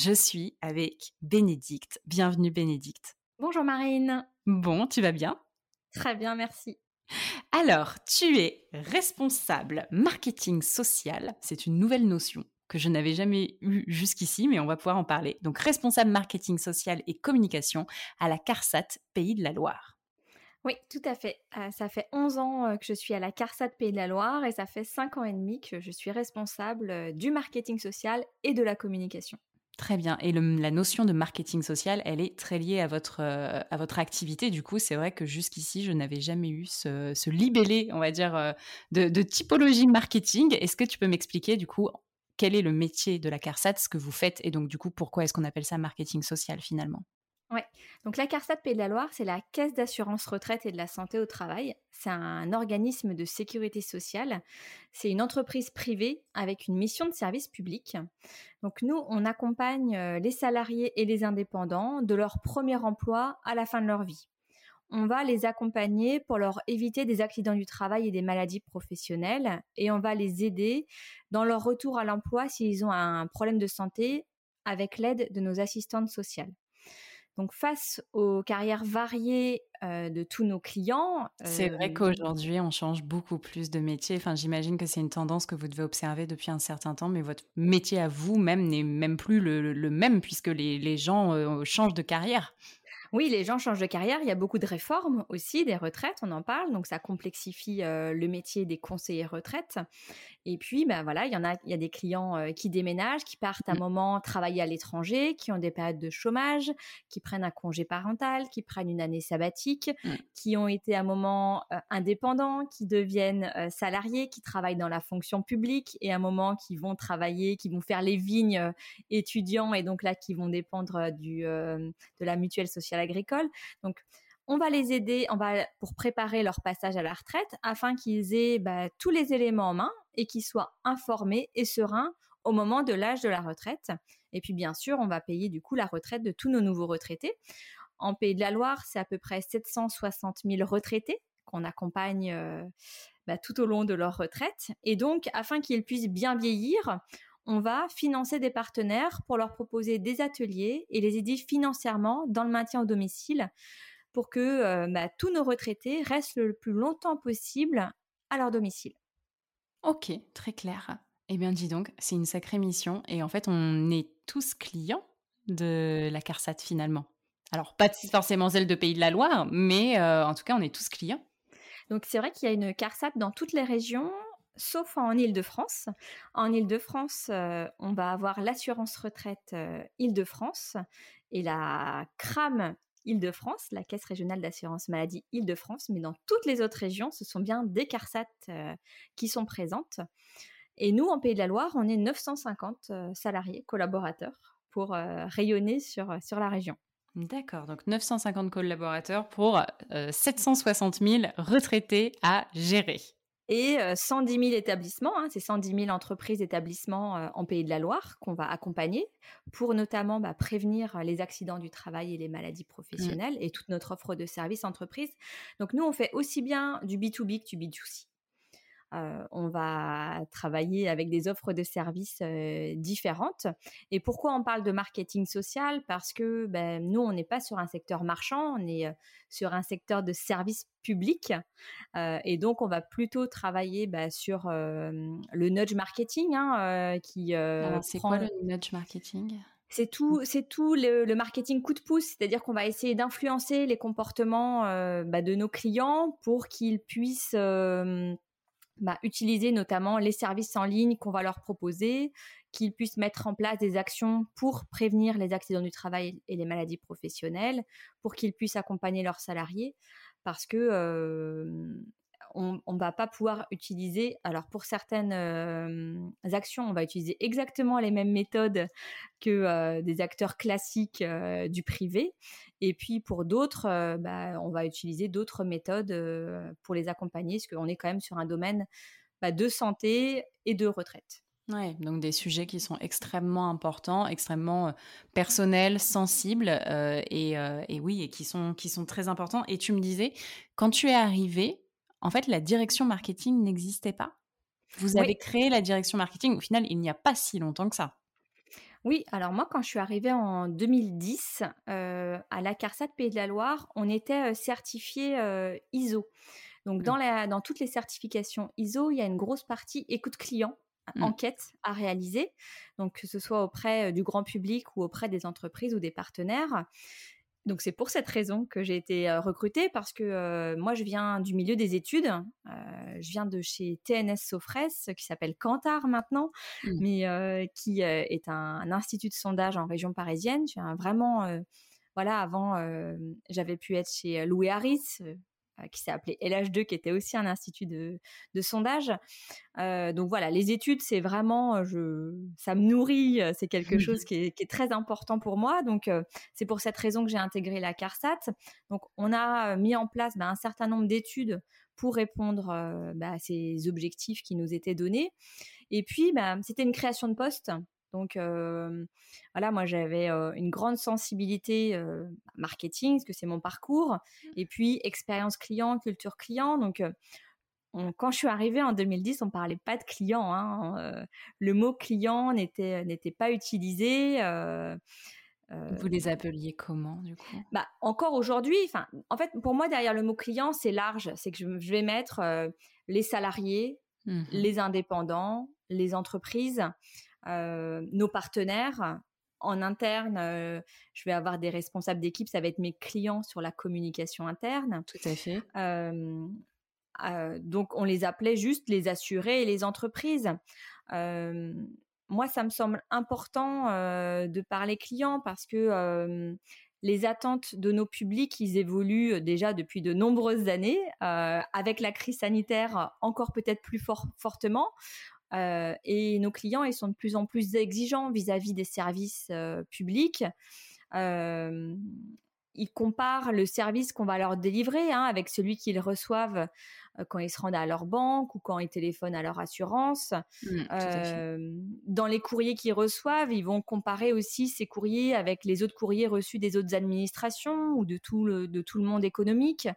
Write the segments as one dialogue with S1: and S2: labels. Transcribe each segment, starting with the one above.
S1: Je suis avec Bénédicte. Bienvenue Bénédicte.
S2: Bonjour Marine.
S1: Bon, tu vas bien?
S2: Très bien, merci.
S1: Alors, tu es responsable marketing social. C'est une nouvelle notion que je n'avais jamais eue jusqu'ici, mais on va pouvoir en parler. Donc, responsable marketing social et communication à la CARSAT Pays de la Loire.
S2: Oui, tout à fait. Euh, ça fait 11 ans euh, que je suis à la CARSAT Pays de la Loire et ça fait 5 ans et demi que je suis responsable euh, du marketing social et de la communication.
S1: Très bien. Et la notion de marketing social, elle est très liée à votre, euh, à votre activité. Du coup, c'est vrai que jusqu'ici, je n'avais jamais eu ce, libellé, on va dire, euh, de typologie marketing. Est-ce que tu peux m'expliquer, du coup, quel est le métier de la CARSAT, ce que vous faites, et donc, du coup, pourquoi est-ce qu'on appelle ça marketing social finalement?
S2: Ouais. Donc la CARSAT Pays de la Loire, c'est la Caisse d'assurance retraite et de la santé au travail. C'est un organisme de sécurité sociale. C'est une entreprise privée avec une mission de service public. Donc nous, on accompagne euh, les salariés et les indépendants de leur premier emploi à la fin de leur vie. On va les accompagner pour leur éviter des accidents du travail et des maladies professionnelles et on va les aider dans leur retour à l'emploi s'ils ont un problème de santé avec l'aide de nos assistantes sociales. Donc face aux carrières variées euh, de tous nos clients.
S1: C'est vrai euh, qu'aujourd'hui, on change beaucoup plus de métiers. Enfin, j'imagine que c'est une tendance que vous devez observer depuis un certain temps, mais votre métier à vous même n'est même plus le, même puisque les, gens euh, changent de carrière.
S2: Oui, les gens changent de carrière. Il y a beaucoup de réformes aussi, des retraites, on en parle. Donc, ça complexifie le métier des conseillers retraites. Et puis, ben voilà, il y en a, il y a des clients qui déménagent, qui partent un mmh. moment travailler à l'étranger, qui ont des périodes de chômage, qui prennent un congé parental, qui prennent une année sabbatique, mmh. qui ont été un moment indépendants, qui deviennent salariés, qui travaillent dans la fonction publique et un moment qui vont travailler, qui vont faire les vignes étudiants et donc là qui vont dépendre du, de la mutuelle sociale agricole. Donc, on va les aider on va, pour préparer leur passage à la retraite afin qu'ils aient bah, tous les éléments en main et qu'ils soient informés et sereins au moment de l'âge de la retraite. Et puis bien sûr, on va payer du coup la retraite de tous nos nouveaux retraités. En Pays de la Loire, c'est à peu près 760 000 retraités qu'on accompagne euh, bah, tout au long de leur retraite. Et donc, afin qu'ils puissent bien vieillir, on va financer des partenaires pour leur proposer des ateliers et les aider financièrement dans le maintien au domicile pour que euh, bah, tous nos retraités restent le plus longtemps possible à leur domicile.
S1: Ok, très clair. Eh bien, dis donc, c'est une sacrée mission et en fait, on est tous clients de la CARSAT finalement. Alors, pas forcément celle de Pays de la Loire, mais euh, en tout cas, on est tous clients.
S2: Donc, c'est vrai qu'il y a une CARSAT dans toutes les régions sauf en Île-de-France. En Île-de-France, euh, on va avoir l'assurance retraite euh, Île-de-France et la CRAM Île-de-France, la Caisse régionale d'assurance maladie Île-de-France, mais dans toutes les autres régions, ce sont bien des CARSAT euh, qui sont présentes. Et nous, en Pays de la Loire, on est 950 salariés, collaborateurs, pour rayonner sur, sur la région.
S1: D'accord, donc 950 collaborateurs pour 760 000 retraités à gérer
S2: et 110 000 établissements, hein, c'est 110 000 entreprises, établissements en Pays de la Loire qu'on va accompagner pour notamment bah, prévenir les accidents du travail et les maladies mmh. professionnelles et toute notre offre de services entreprises. Donc nous, on fait aussi bien du B2B que du B2C. On va travailler avec des offres de services différentes. Et pourquoi on parle de marketing social? Parce que ben, nous, on n'est pas sur un secteur marchand, on est sur un secteur de services publics. et donc, on va plutôt travailler bah, sur le nudge marketing. Hein, qui,
S1: c'est quoi le nudge marketing?
S2: C'est tout, c'est tout le, marketing coup de pouce, c'est-à-dire qu'on va essayer d'influencer les comportements bah, de nos clients pour qu'ils puissent bah, utiliser notamment les services en ligne qu'on va leur proposer, qu'ils puissent mettre en place des actions pour prévenir les accidents du travail et les maladies professionnelles, pour qu'ils puissent accompagner leurs salariés, parce que on ne va pas pouvoir utiliser, alors pour certaines actions, on va utiliser exactement les mêmes méthodes que des acteurs classiques du privé. Et puis pour d'autres, bah, on va utiliser d'autres méthodes pour les accompagner, parce qu'on est quand même sur un domaine bah, de santé et de retraite.
S1: Ouais, donc des sujets qui sont extrêmement importants, extrêmement personnels, sensibles, et, et, oui, et qui sont, qui sont très importants. Et tu me disais, quand tu es arrivé, en fait, la direction marketing n'existait pas. Vous avez créé la direction marketing, au final, il n'y a pas si longtemps que ça.
S2: Oui, alors moi, quand je suis arrivée en 2010 euh, à la CARSAT Pays de la Loire, on était euh, certifié euh, ISO. Donc, dans, mmh. dans toutes les certifications ISO, il y a une grosse partie écoute client, mmh. enquête à réaliser, donc que ce soit auprès du grand public ou auprès des entreprises ou des partenaires. Donc c'est pour cette raison que j'ai été recrutée parce que moi je viens du milieu des études, je viens de chez TNS Sofres qui s'appelle Kantar maintenant, mmh. mais qui est un, institut de sondage en région parisienne. Je viens vraiment voilà, avant, j'avais pu être chez Louis Harris, euh, qui s'est appelé LH2, qui était aussi un institut de, sondage. Euh, donc voilà, les études, c'est vraiment, euh, je, ça me nourrit, c'est quelque chose qui est, très important pour moi. Donc c'est pour cette raison que j'ai intégré la CARSAT. Donc on a mis en place bah, un certain nombre d'études pour répondre bah, à ces objectifs qui nous étaient donnés. Et puis, bah, c'était une création de poste. Donc voilà, moi j'avais une grande sensibilité marketing, parce que c'est mon parcours, mmh. et puis expérience client, culture client. Donc quand je suis arrivée en 2010, on parlait pas de client. Hein, le mot client n'était n'était pas utilisé.
S1: Vous les appeliez comment du coup?
S2: Bah encore aujourd'hui, enfin en fait pour moi derrière le mot client c'est large, c'est que je, vais mettre les salariés, mmh les indépendants, les entreprises. Euh, nos partenaires. En interne, euh, je vais avoir des responsables d'équipe, ça va être mes clients sur la communication interne.
S1: Tout à fait.
S2: Euh, donc, on les appelait juste les assurés et les entreprises. moi, ça me semble important de parler clients parce que les attentes de nos publics, ils évoluent déjà depuis de nombreuses années, avec la crise sanitaire encore peut-être plus fortement. Euh, et nos clients, ils sont de plus en plus exigeants vis-à-vis des services euh, publics. Euh, ils comparent le service qu'on va leur délivrer hein, avec celui qu'ils reçoivent quand ils se rendent à leur banque ou quand ils téléphonent à leur assurance. Mmh, dans les courriers qu'ils reçoivent, ils vont comparer aussi ces courriers avec les autres courriers reçus des autres administrations ou de tout le, de tout le monde économique.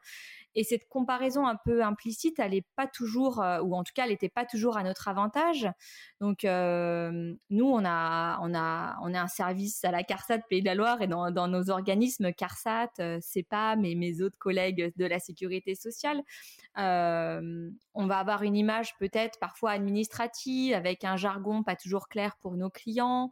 S2: Et cette comparaison un peu implicite, elle n'est pas toujours, euh, ou en tout cas, elle n'était pas toujours à notre avantage. Donc, euh, nous, on a, on a, on a un service à la CARSAT Pays de la Loire et dans, nos organismes CARSAT, euh, CEPAM et mes autres collègues de la sécurité sociale. on va avoir une image peut-être parfois administrative avec un jargon pas toujours clair pour nos clients.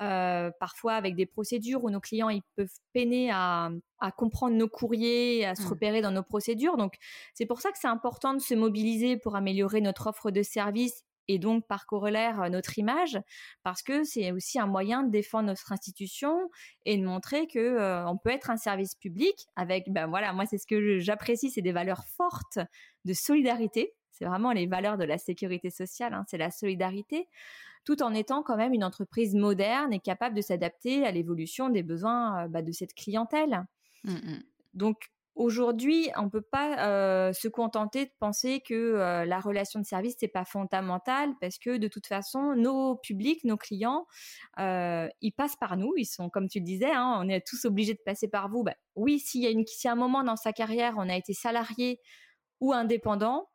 S2: Euh, parfois avec des procédures où nos clients ils peuvent peiner à, comprendre nos courriers, à se mmh. repérer dans nos procédures. Donc c'est pour ça que c'est important de se mobiliser pour améliorer notre offre de service et donc par corollaire euh, notre image, parce que c'est aussi un moyen de défendre notre institution et de montrer que euh, on peut être un service public avec, ben voilà, moi c'est ce que j'apprécie, c'est des valeurs fortes de solidarité. C'est vraiment les valeurs de la sécurité sociale, hein, c'est la solidarité tout en étant quand même une entreprise moderne et capable de s'adapter à l'évolution des besoins euh, bah, de cette clientèle. Mmh, mmh. Donc aujourd'hui, on ne peut pas euh, se contenter de penser que euh, la relation de service n'est pas fondamentale parce que de toute façon, nos publics, nos clients, ils passent par nous. Ils sont, comme tu le disais, hein, on est tous obligés de passer par vous. Bah, oui, s'il y a une, si un moment dans sa carrière, on a été salarié ou indépendant,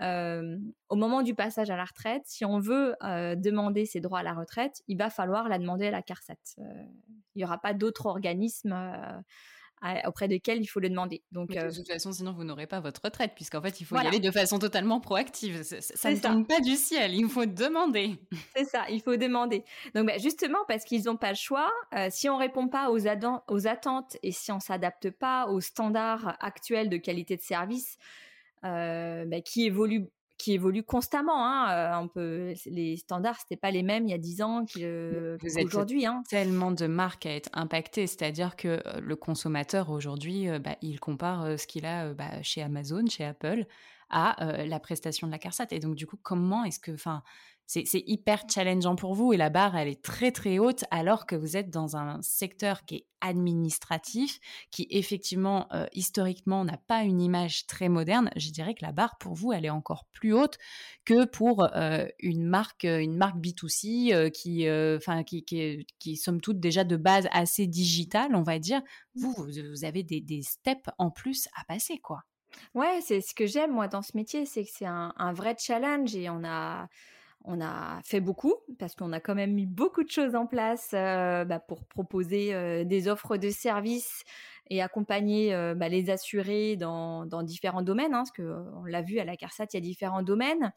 S2: au moment du passage à la retraite, si on veut demander ses droits à la retraite, il va falloir la demander à la CARSAT. il n'y aura pas d'autre organisme auprès desquels il faut le demander.
S1: Donc, de toute façon, sinon vous n'aurez pas votre retraite, puisqu'en fait, il faut y aller de façon totalement proactive. Ça, ne tombe pas du ciel, il faut demander.
S2: C'est ça, il faut demander. Donc, bah, justement, parce qu'ils n'ont pas le choix, si on répond pas aux, aux attentes et si on s'adapte pas aux standards actuels de qualité de service, bah, qui évolue qui évolue constamment. Hein. on peut, les standards, c'était pas les mêmes il y a 10 ans qu'aujourd'hui. Hein.
S1: Tellement de marques à être impactées, c'est-à-dire que le consommateur aujourd'hui, bah, il compare ce qu'il a bah, chez Amazon, chez Apple, à la prestation de la CARSAT. Et donc, du coup, comment est-ce que, enfin, c'est hyper challengeant pour vous et la barre, elle est très très haute alors que vous êtes dans un secteur qui est administratif, qui effectivement, euh, historiquement, n'a pas une image très moderne. Je dirais que la barre pour vous, elle est encore plus haute que pour euh, une marque, euh, une marque B2C qui, enfin, qui, qui, somme toute déjà de base assez digitale, on va dire. Vous, vous avez des, steps en plus à passer, quoi.
S2: Ouais, c'est ce que j'aime moi dans ce métier, c'est que c'est un, vrai challenge et on a on a fait beaucoup parce qu'on a quand même mis beaucoup de choses en place euh, bah, pour proposer euh, des offres de services et accompagner euh, bah, les assurés dans, différents domaines, hein, parce qu'on l'a vu à la CARSAT, il y a différents domaines.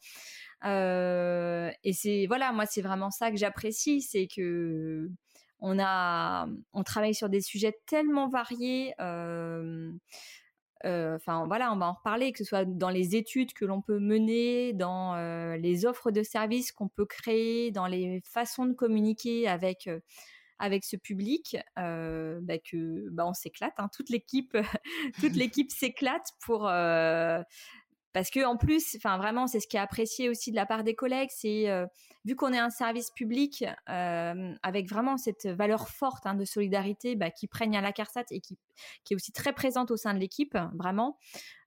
S2: et c'est voilà, moi c'est vraiment ça que j'apprécie, c'est que on a, on travaille sur des sujets tellement variés. Enfin voilà, on va en reparler, que ce soit dans les études que l'on peut mener, dans euh, les offres de services qu'on peut créer, dans les façons de communiquer avec euh, avec ce public, bah que bah on s'éclate, hein. toute l'équipe, toute l'équipe s'éclate pour parce que en plus, enfin vraiment, c'est ce qui est apprécié aussi de la part des collègues, c'est vu qu'on est un service public avec vraiment cette valeur forte hein, de solidarité bah, qui prenne à la CARSAT et qui, qui, est aussi très présente au sein de l'équipe, vraiment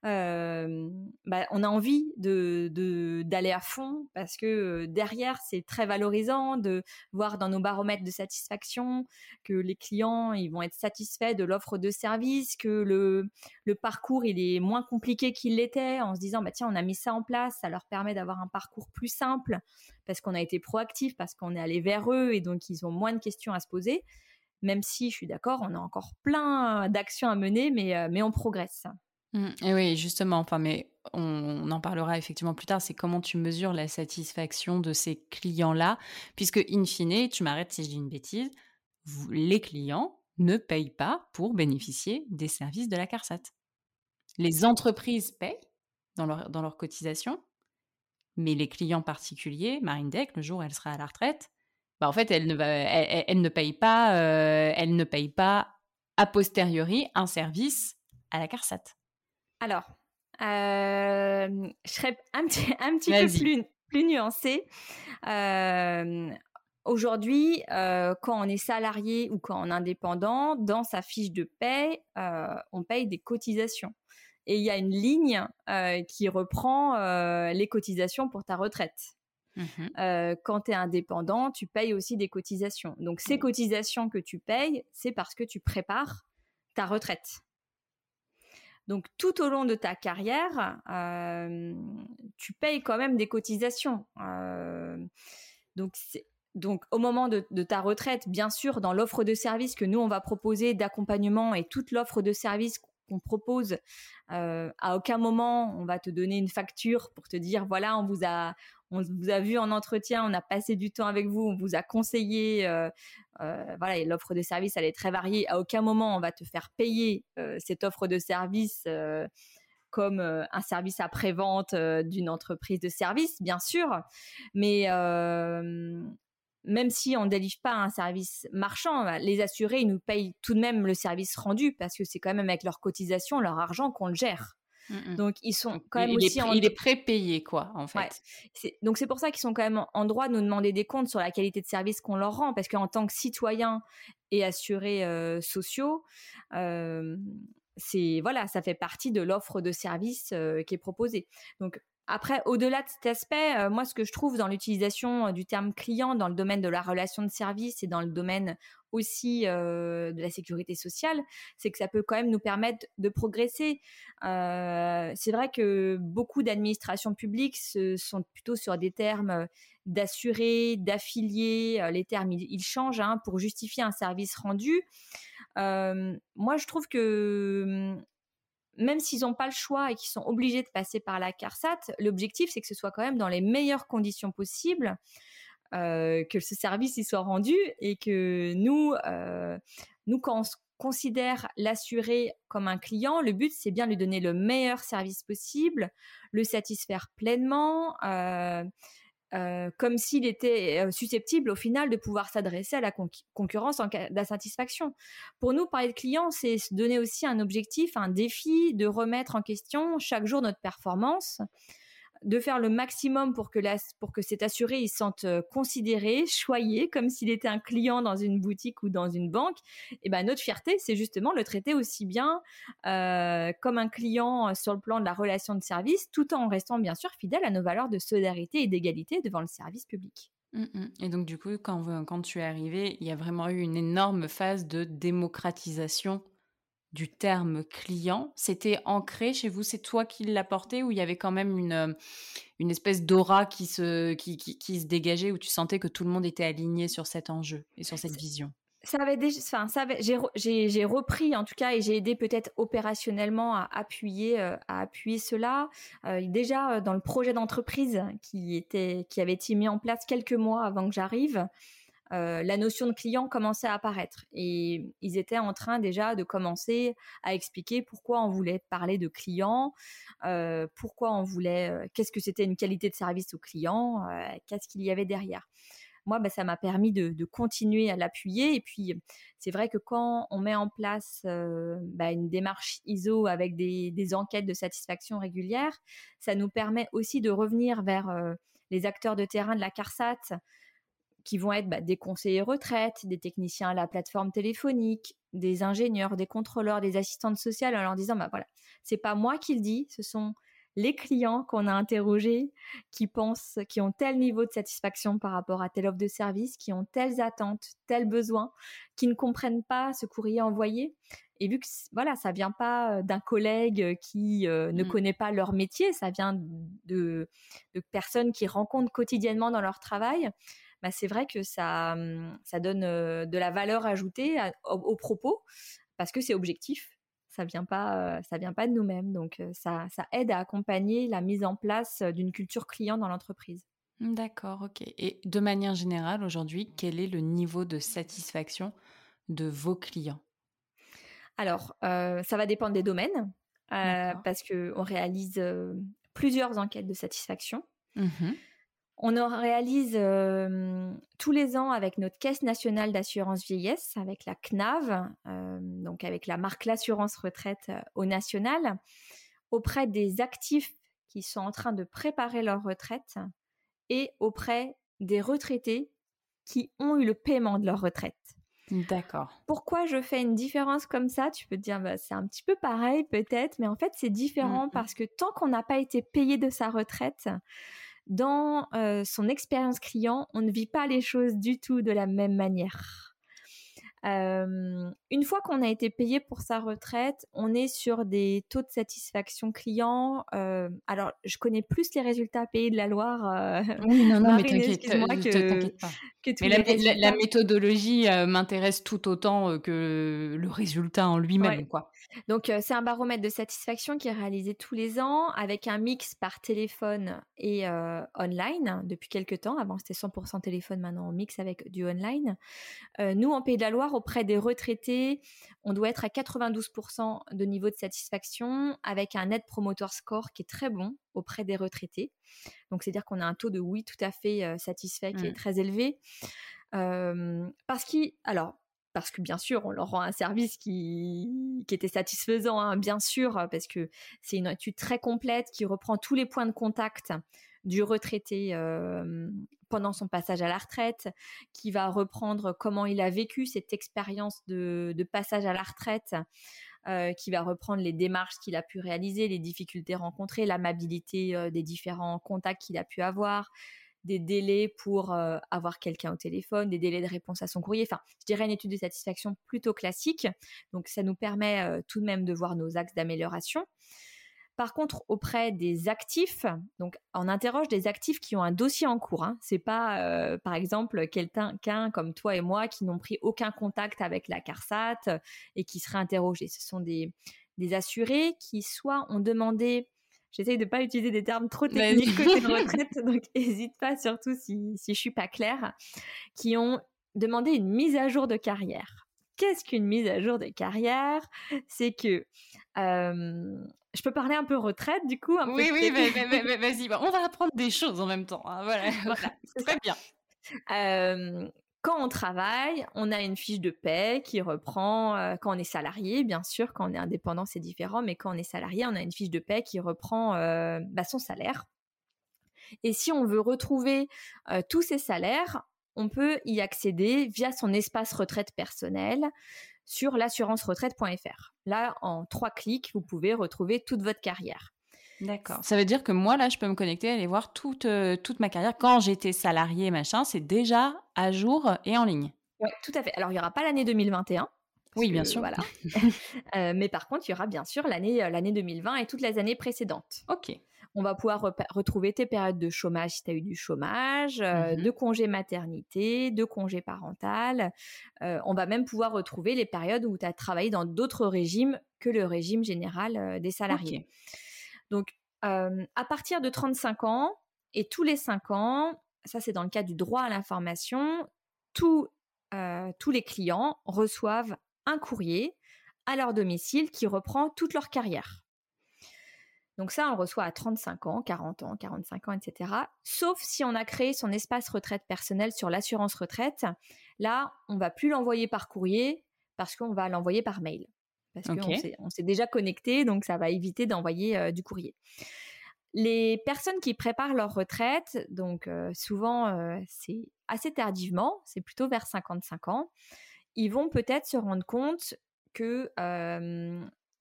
S2: bah, on a envie de d'aller à fond parce que derrière c'est très valorisant de voir dans nos baromètres de satisfaction que les clients ils vont être satisfaits de l'offre de service, que le le parcours il est moins compliqué qu'il l'était en se disant bah tiens on a mis ça en place, ça leur permet d'avoir un parcours plus simple parce qu'on a été proactif, parce qu'on est allé vers eux et donc ils ont moins de questions à se poser. Même si je suis d'accord, on a encore plein d'actions à mener, mais mais on progresse.
S1: Et oui, justement, enfin, mais on, en parlera effectivement plus tard, c'est comment tu mesures la satisfaction de ces clients-là, puisque in fine, tu m'arrêtes si je dis une bêtise, les clients ne payent pas pour bénéficier des services de la CARSAT. Les entreprises payent dans leur, dans leur cotisation, mais les clients particuliers, Marine Deck, le jour où elle sera à la retraite, bah en fait, elle ne, va, elle, ne paye pas, euh, elle ne paye pas a posteriori un service à la CARSAT.
S2: Alors, euh, je serais un petit, un petit peu plus, plus nuancée. Euh, aujourd'hui, euh, quand on est salarié ou quand on est indépendant, dans sa fiche de paie, on paye des cotisations. Et il y a une ligne qui reprend les cotisations pour ta retraite. Mmh quand tu es indépendant, tu payes aussi des cotisations. Donc ces cotisations que tu payes, c'est parce que tu prépares ta retraite. Donc tout au long de ta carrière, tu payes quand même des cotisations. Donc donc, au moment de, ta retraite, bien sûr, dans l'offre de service que nous, on va proposer d'accompagnement et toute l'offre de service qu'on propose, à aucun moment, on va te donner une facture pour te dire, voilà, on vous a, on vous a vu en entretien, on a passé du temps avec vous, on vous a conseillé. Euh, euh, voilà, l'offre de service, elle est très variée. À aucun moment, on va te faire payer euh, cette offre de service comme un service après-vente d'une entreprise de service, bien sûr. Mais même si on ne délivre pas un service marchand, bah, les assurés, nous payent tout de même le service rendu parce que c'est quand même avec leur cotisation, leur argent qu'on le gère. Mmh donc ils sont quand même
S1: il
S2: aussi
S1: est,
S2: en...
S1: il est prépayé quoi en fait.
S2: Donc c'est pour ça qu'ils sont quand même en droit de nous demander des comptes sur la qualité de service qu'on leur rend parce qu'en tant que citoyen et assurés euh, sociaux, euh, c'est voilà, ça fait partie de l'offre de service euh, qui est proposée. Donc après, au-delà de cet aspect, moi, ce que je trouve dans l'utilisation du terme client dans le domaine de la relation de service et dans le domaine aussi de la sécurité sociale, c'est que ça peut quand même nous permettre de progresser. c'est vrai que beaucoup d'administrations publiques sont plutôt sur des termes d'assurés, d'affiliés. Les termes, ils, changent hein, pour justifier un service rendu. moi, je trouve que même s'ils n'ont pas le choix et qu'ils sont obligés de passer par la CARSAT, l'objectif, c'est que ce soit quand même dans les meilleures conditions possibles, euh, que ce service y soit rendu et que nous, euh, nous quand on considère l'assuré comme un client, le but, c'est bien lui donner le meilleur service possible, le satisfaire pleinement. Euh, euh, comme s'il était euh, susceptible au final de pouvoir s'adresser à la concurrence en cas d'insatisfaction. Pour nous, parler de client, c'est se donner aussi un objectif, un défi de remettre en question chaque jour notre performance de faire le maximum pour que, pour que cet assuré il se sente euh, considéré, choyé, comme s'il était un client dans une boutique ou dans une banque, et ben notre fierté, c'est justement le traiter aussi bien euh, comme un client euh, sur le plan de la relation de service, tout en restant bien sûr fidèle à nos valeurs de solidarité et d'égalité devant le service public.
S1: Mmh, mmh. Et donc du coup, quand, quand tu es arrivé, il y a vraiment eu une énorme phase de démocratisation du terme client, c'était ancré chez vous? C'est toi qui l'apportais ou il y avait quand même une, euh, une espèce d'aura qui se, qui, qui, se dégageait où tu sentais que tout le monde était aligné sur cet enjeu et sur cette vision?
S2: ça avait déjà, enfin, ça j'ai repris en tout cas et j'ai aidé peut-être opérationnellement à appuyer, euh, à appuyer cela. Euh, déjà dans le projet d'entreprise qui était, qui avait été mis en place quelques mois avant que j'arrive, euh, la notion de client commençait à apparaître et ils étaient en train déjà de commencer à expliquer pourquoi on voulait parler de client, euh, pourquoi on voulait, euh, qu'est-ce que c'était une qualité de service au client, qu'est-ce qu'il y avait derrière. Moi, bah, ça m'a permis de, continuer à l'appuyer. Et puis, c'est vrai que quand on met en place bah, une démarche ISO avec des, des, enquêtes de satisfaction régulières, ça nous permet aussi de revenir vers les acteurs de terrain de la CARSAT, qui vont être bah, des conseillers retraite, des techniciens à la plateforme téléphonique, des ingénieurs, des contrôleurs, des assistantes sociales, en leur disant bah voilà, c'est pas moi qui le dis, ce sont les clients qu'on a interrogés qui pensent, qui ont tel niveau de satisfaction par rapport à telle offre de service, qui ont telles attentes, tels besoins, qui ne comprennent pas ce courrier envoyé. Et vu que voilà, ça vient pas euh, d'un collègue qui euh, ne mmh. connaît pas leur métier, ça vient de, de personnes qui rencontrent quotidiennement dans leur travail, bah, c'est vrai que ça, mmh, ça donne de la valeur ajoutée aux, propos parce que c'est objectif. Ça vient pas, ça vient pas de nous-mêmes. Donc ça, ça aide à accompagner la mise en place d'une culture client dans l'entreprise.
S1: D'accord, ok. Et de manière générale, aujourd'hui, quel est le niveau de satisfaction de vos clients?
S2: Alors, ça va dépendre des domaines, parce qu'on réalise plusieurs enquêtes de satisfaction. Mmh on en réalise tous les ans avec notre Caisse nationale d'assurance vieillesse, avec la CNAV, donc avec la marque L'assurance retraite au national, auprès des actifs qui sont en train de préparer leur retraite et auprès des retraités qui ont eu le paiement de leur retraite.
S1: D'accord.
S2: Pourquoi je fais une différence comme ça? Tu peux te dire, bah, c'est un petit peu pareil peut-être, mais en fait c'est différent mmh parce que tant qu'on n'a pas été payé de sa retraite, dans son expérience client, on ne vit pas les choses du tout de la même manière une fois qu'on a été payé pour sa retraite, on est sur des taux de satisfaction client. alors, je connais plus les résultats payés de la Loire.
S1: oui, non, non, mais t'inquiète, pas. mais la, méthodologie m'intéresse tout autant que le résultat en lui-même, quoi.
S2: Donc, c'est un baromètre de satisfaction qui est réalisé tous les ans avec un mix par téléphone et online depuis quelques temps. Avant, c'était 100% téléphone, maintenant on mix avec du online. nous, en Pays de la Loire, auprès des retraités, on doit être à 92% de niveau de satisfaction avec un net promoter score qui est très bon auprès des retraités. Donc, c'est-à-dire qu'on a un taux de oui tout à fait euh, satisfait qui est mmh. très élevé. parce qu'il, alors, parce que bien sûr, on leur rend un service qui, qui était satisfaisant, hein, bien sûr, parce que c'est une étude très complète qui reprend tous les points de contact du retraité pendant son passage à la retraite, qui va reprendre comment il a vécu cette expérience de, passage à la retraite qui va reprendre les démarches qu'il a pu réaliser, les difficultés rencontrées, l'amabilité des différents contacts qu'il a pu avoir, des délais pour avoir quelqu'un au téléphone, des délais de réponse à son courrier. Enfin, je dirais une étude de satisfaction plutôt classique. Donc, ça nous permet tout de même de voir nos axes d'amélioration. Par contre, auprès des actifs, donc on interroge des actifs qui ont un dossier en cours. Hein. C'est pas, par exemple, quelqu'un comme toi et moi qui n'ont pris aucun contact avec la CARSAT et qui seraient interrogés. Ce sont des, des assurés qui soit ont demandé J'essaye de pas utiliser des termes trop techniques côté retraite, donc n'hésite pas, surtout si, si je suis pas claire, qui ont demandé une mise à jour de carrière. Qu'est-ce qu'une mise à jour de carrière? C'est que je peux parler un peu retraite du coup.
S1: oui, oui, vas-y, on va apprendre des choses en même temps. Hein, voilà, voilà très bien
S2: quand on travaille, on a une fiche de paie qui reprend, euh, quand on est salarié, bien sûr, quand on est indépendant, c'est différent, mais quand on est salarié, on a une fiche de paie qui reprend euh, bah, son salaire. Et si on veut retrouver tous ces salaires, on peut y accéder via son espace retraite personnel sur l'assurance-retraite.fr. Là, en trois clics, vous pouvez retrouver toute votre carrière.
S1: D'accord. Ça veut dire que moi, là, je peux me connecter, aller voir toute, euh, toute ma carrière. Quand j'étais salarié, machin, c'est déjà à jour et en ligne.
S2: Oui, tout à fait. Alors, il n'y aura pas l'année 2021.
S1: Oui, bien sûr.
S2: Voilà. Euh, mais par contre, il y aura bien sûr l'année euh, l'année 2020 et toutes les années précédentes.
S1: Ok.
S2: On va pouvoir retrouver tes périodes de chômage si tu as eu du chômage, mmh de congé maternité, de congé parental. on va même pouvoir retrouver les périodes où tu as travaillé dans d'autres régimes que le régime général des salariés. Donc, à partir de 35 ans et tous les 5 ans, ça c'est dans le cas du droit à l'information, tous, tous les clients reçoivent un courrier à leur domicile qui reprend toute leur carrière. Donc ça, on reçoit à 35 ans, 40 ans, 45 ans, etc. Sauf si on a créé son espace retraite personnel sur l'assurance retraite. Là, on va plus l'envoyer par courrier parce qu'on va l'envoyer par mail parce qu'on s'est déjà connecté, donc ça va éviter d'envoyer du courrier. Les personnes qui préparent leur retraite, donc souvent c'est assez tardivement, c'est plutôt vers 55 ans, ils vont peut-être se rendre compte que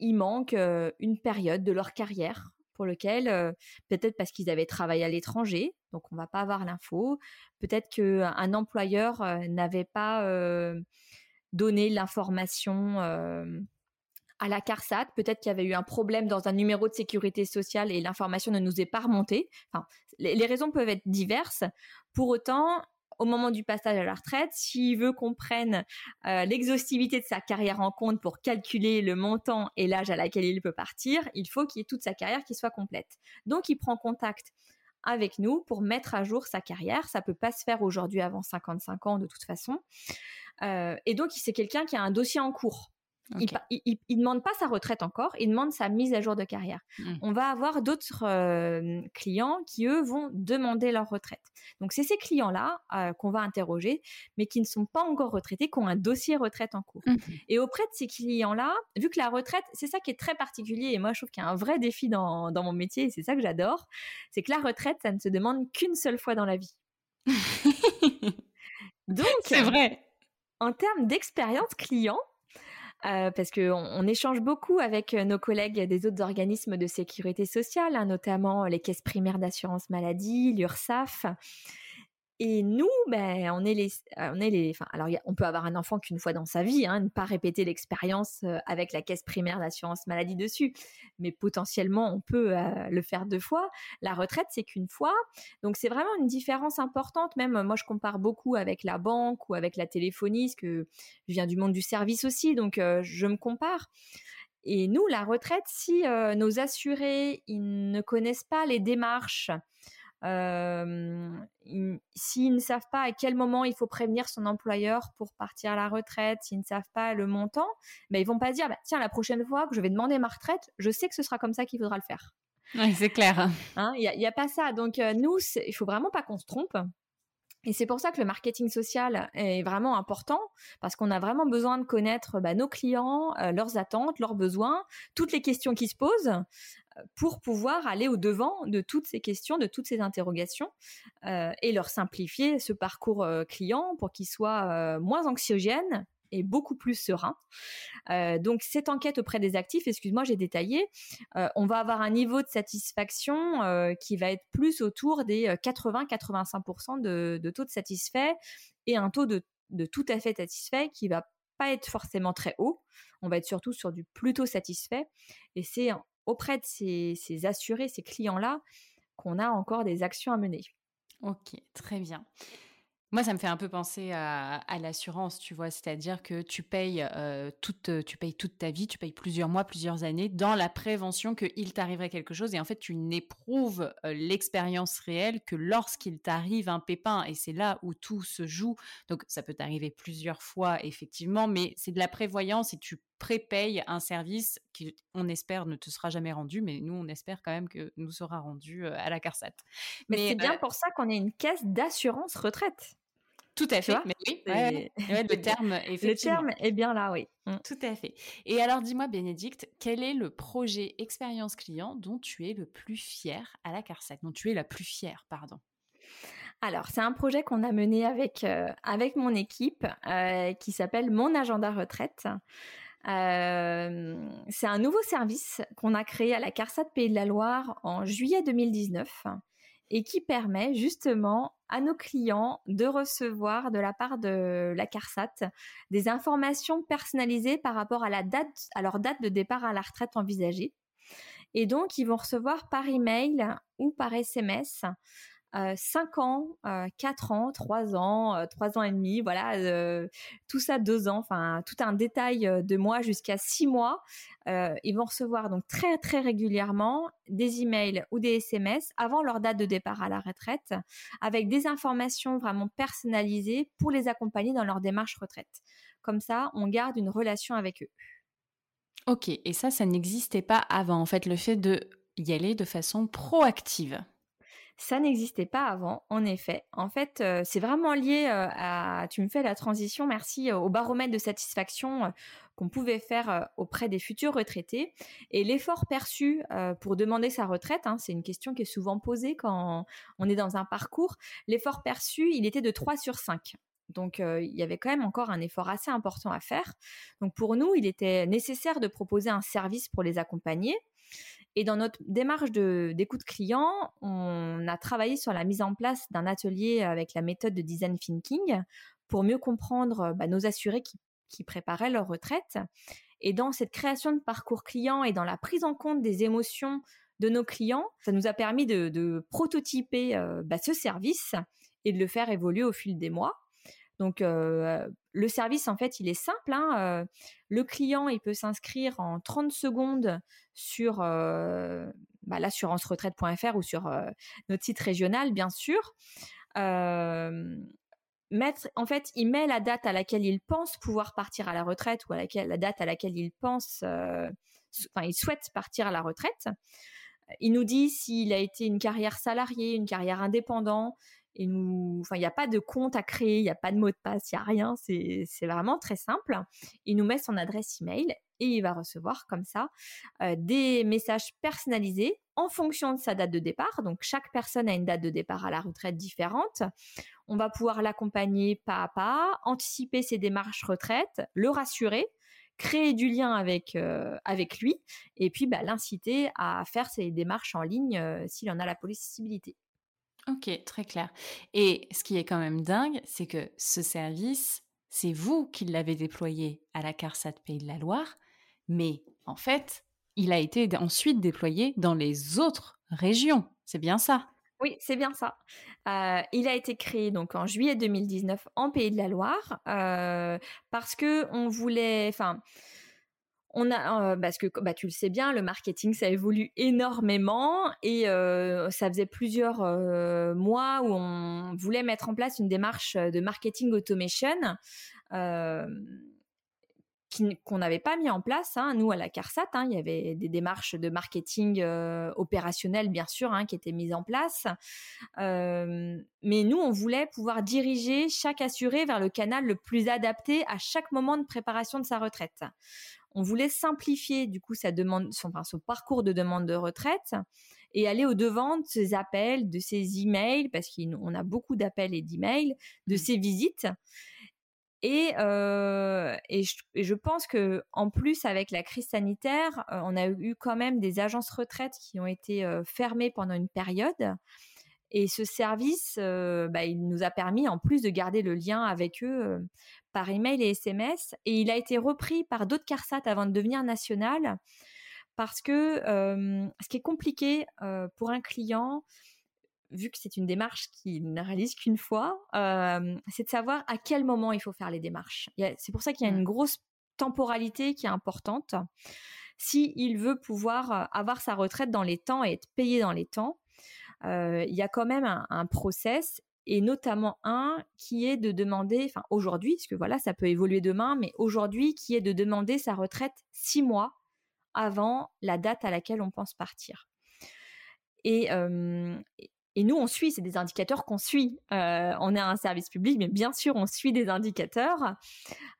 S2: il manque une période de leur carrière pour lequel, peut-être parce qu'ils avaient travaillé à l'étranger, donc on va pas avoir l'info, peut-être qu'un employeur n'avait pas donné l'information à la CARSAT. Peut-être qu'il y avait eu un problème dans un numéro de sécurité sociale et l'information ne nous est pas remontée. Enfin, les, raisons peuvent être diverses. Pour autant, au moment du passage à la retraite, s'il veut qu'on prenne euh, l'exhaustivité de sa carrière en compte pour calculer le montant et l'âge à laquelle il peut partir, il faut qu'il y ait toute sa carrière qui soit complète. Donc, il prend contact avec nous pour mettre à jour sa carrière. Ça peut pas se faire aujourd'hui avant 55 ans de toute façon. Euh, et donc, c'est quelqu'un qui a un dossier en cours. Il, ne demande pas sa retraite encore, il demande sa mise à jour de carrière. Mmh. On va avoir d'autres euh, clients qui, eux, vont demander leur retraite. Donc, c'est ces clients-là euh, qu'on va interroger, mais qui ne sont pas encore retraités, qui ont un dossier retraite en cours. Mmh. Et auprès de ces clients-là, vu que la retraite, c'est ça qui est très particulier, et moi, je trouve qu'il y a un vrai défi dans, dans mon métier, et c'est ça que j'adore, c'est que la retraite, ça ne se demande qu'une seule fois dans la vie.
S1: Donc, c'est vrai.
S2: En termes d'expérience client, euh, parce qu'on on échange beaucoup avec euh, nos collègues des autres organismes de sécurité sociale, hein, notamment les caisses primaires d'assurance maladie, l'URSSAF. Et nous, ben, on est les, on est les. Enfin, alors, on peut avoir un enfant qu'une fois dans sa vie, hein, ne pas répéter l'expérience avec la caisse primaire d'assurance maladie dessus, mais potentiellement, on peut le faire deux fois. La retraite, c'est qu'une fois, donc c'est vraiment une différence importante. Même moi, je compare beaucoup avec la banque ou avec la téléphonie, parce que je viens du monde du service aussi, donc je me compare. Et nous, la retraite, si nos assurés, ils ne connaissent pas les démarches s'ils ne savent pas à quel moment il faut prévenir son employeur pour partir à la retraite, s'ils ne savent pas le montant, ben ils vont pas dire bah, tiens la prochaine fois que je vais demander ma retraite, je sais que ce sera comme ça qu'il faudra le faire.
S1: Oui, c'est clair.
S2: Hein, il n'y a, pas ça. Donc nous, il faut vraiment pas qu'on se trompe. Et c'est pour ça que le marketing social est vraiment important parce qu'on a vraiment besoin de connaître bah, nos clients, leurs attentes, leurs besoins, toutes les questions qui se posent pour pouvoir aller au devant de toutes ces questions, de toutes ces interrogations et leur simplifier ce parcours client pour qu'il soit moins anxiogène et beaucoup plus serein. donc cette enquête auprès des actifs, excuse-moi, j'ai détaillé, on va avoir un niveau de satisfaction qui va être plus autour des 80-85% de, taux de satisfait et un taux de, tout à fait satisfait qui va pas être forcément très haut. On va être surtout sur du plutôt satisfait. Et c'est auprès de ces, assurés, ces clients-là, qu'on a encore des actions à mener.
S1: Ok, très bien. Moi, ça me fait un peu penser à, l'assurance, tu vois, c'est-à-dire que tu payes, euh, toute, tu payes toute ta vie, tu payes plusieurs mois, plusieurs années dans la prévention qu'il t'arriverait quelque chose et en fait, tu n'éprouves euh, l'expérience réelle que lorsqu'il t'arrive un pépin et c'est là où tout se joue. Donc, ça peut t'arriver plusieurs fois, effectivement, mais c'est de la prévoyance et tu prépayes un service qui, on espère, ne te sera jamais rendu, mais nous, on espère quand même que nous sera rendu euh, à la CARSAT.
S2: Mais, c'est bien pour ça qu'on est une caisse d'assurance retraite.
S1: Tout à fait. Mais oui, le terme,
S2: Le terme est bien là, oui.
S1: Mmh. Tout à fait. Et alors, dis-moi, Bénédicte, quel est le projet expérience client dont tu es le plus fier à la CARSAT, dont tu es la plus fière, pardon
S2: alors, c'est un projet qu'on a mené avec, euh, avec mon équipe euh, qui s'appelle Mon Agenda Retraite. C'est un nouveau service qu'on a créé à la CARSAT Pays de la Loire en juillet 2019 et qui permet justement à nos clients de recevoir de la part de la CARSAT des informations personnalisées par rapport à la date, à leur date de départ à la retraite envisagée. Et donc, ils vont recevoir par email ou par SMS 5 ans, 4 ans, 3 ans, 3 ans et demi, voilà, tout ça 2 ans, enfin tout un détail de mois jusqu'à 6 mois. ils vont recevoir donc très très régulièrement des emails ou des SMS avant leur date de départ à la retraite avec des informations vraiment personnalisées pour les accompagner dans leur démarche retraite. Comme ça, on garde une relation avec eux.
S1: Ok, et ça, ça n'existait pas avant, en fait, le fait de y aller de façon proactive.
S2: Ça n'existait pas avant, en effet. En fait, euh, c'est vraiment lié euh, à, tu me fais la transition, merci, euh, au baromètre de satisfaction qu'on pouvait faire auprès des futurs retraités. Et l'effort perçu pour demander sa retraite, hein, c'est une question qui est souvent posée quand on est dans un parcours, l'effort perçu, il était de 3 sur 5. Donc, il y avait quand même encore un effort assez important à faire. Donc, pour nous, il était nécessaire de proposer un service pour les accompagner et dans notre démarche d'écoute client, on a travaillé sur la mise en place d'un atelier avec la méthode de design thinking pour mieux comprendre bah, nos assurés qui, préparaient leur retraite. Et dans cette création de parcours client et dans la prise en compte des émotions de nos clients, ça nous a permis de, prototyper bah, ce service et de le faire évoluer au fil des mois. Donc le service en fait il est simple. Hein, le client il peut s'inscrire en 30 secondes sur euh, bah, l'assurance-retraite.fr ou sur notre site régional bien sûr. en fait il met la date à laquelle il pense pouvoir partir à la retraite ou à laquelle la date à laquelle il pense enfin il souhaite partir à la retraite. Il nous dit s'il a été une carrière salariée, une carrière indépendant, il n'y a pas de compte à créer, il n'y a pas de mot de passe, il n'y a rien. C'est vraiment très simple. Il nous met son adresse email et il va recevoir comme ça euh, des messages personnalisés en fonction de sa date de départ. Donc, chaque personne a une date de départ à la retraite différente. On va pouvoir l'accompagner pas à pas, anticiper ses démarches retraite, le rassurer créer du lien avec, euh, avec lui et puis bah, l'inciter à faire ses démarches en ligne euh, s'il en a la possibilité.
S1: Ok, très clair. Et ce qui est quand même dingue, c'est que ce service, c'est vous qui l'avez déployé à la CARSAT Pays de la Loire, mais en fait, il a été ensuite déployé dans les autres régions. C'est bien ça?
S2: Oui, c'est bien ça. Euh, il a été créé donc en juillet 2019 en Pays de la Loire euh, parce que on voulait, enfin, on a parce que bah, tu le sais bien, le marketing ça évolue énormément et ça faisait plusieurs mois où on voulait mettre en place une démarche de marketing automation qu'on n'avait pas mis en place. Hein, nous à la CARSAT, hein, il y avait des démarches de marketing opérationnel bien sûr hein, qui étaient mises en place, mais nous on voulait pouvoir diriger chaque assuré vers le canal le plus adapté à chaque moment de préparation de sa retraite on voulait simplifier du coup sa demande, son, parcours de demande de retraite et aller au devant de ses appels, de ses emails, parce qu'on a beaucoup d'appels et d'emails, de mmh. ses visites. Et, et, je, pense que en plus avec la crise sanitaire, on a eu quand même des agences retraites qui ont été fermées pendant une période. Et ce service, bah, il nous a permis en plus de garder le lien avec eux par email et SMS. Et il a été repris par d'autres CARSAT avant de devenir national. Parce que ce qui est compliqué pour un client, vu que c'est une démarche qu'il ne réalise qu'une fois, c'est de savoir à quel moment il faut faire les démarches. C'est pour ça qu'il y a une mmh. grosse temporalité qui est importante. Si il veut pouvoir avoir sa retraite dans les temps et être payé dans les temps, il y a quand même un, process et notamment un qui est de demander, enfin aujourd'hui, parce que voilà, ça peut évoluer demain, mais aujourd'hui, qui est de demander sa retraite six mois avant la date à laquelle on pense partir. Et, nous, on suit, c'est des indicateurs qu'on suit. On est un service public, mais bien sûr, on suit des indicateurs.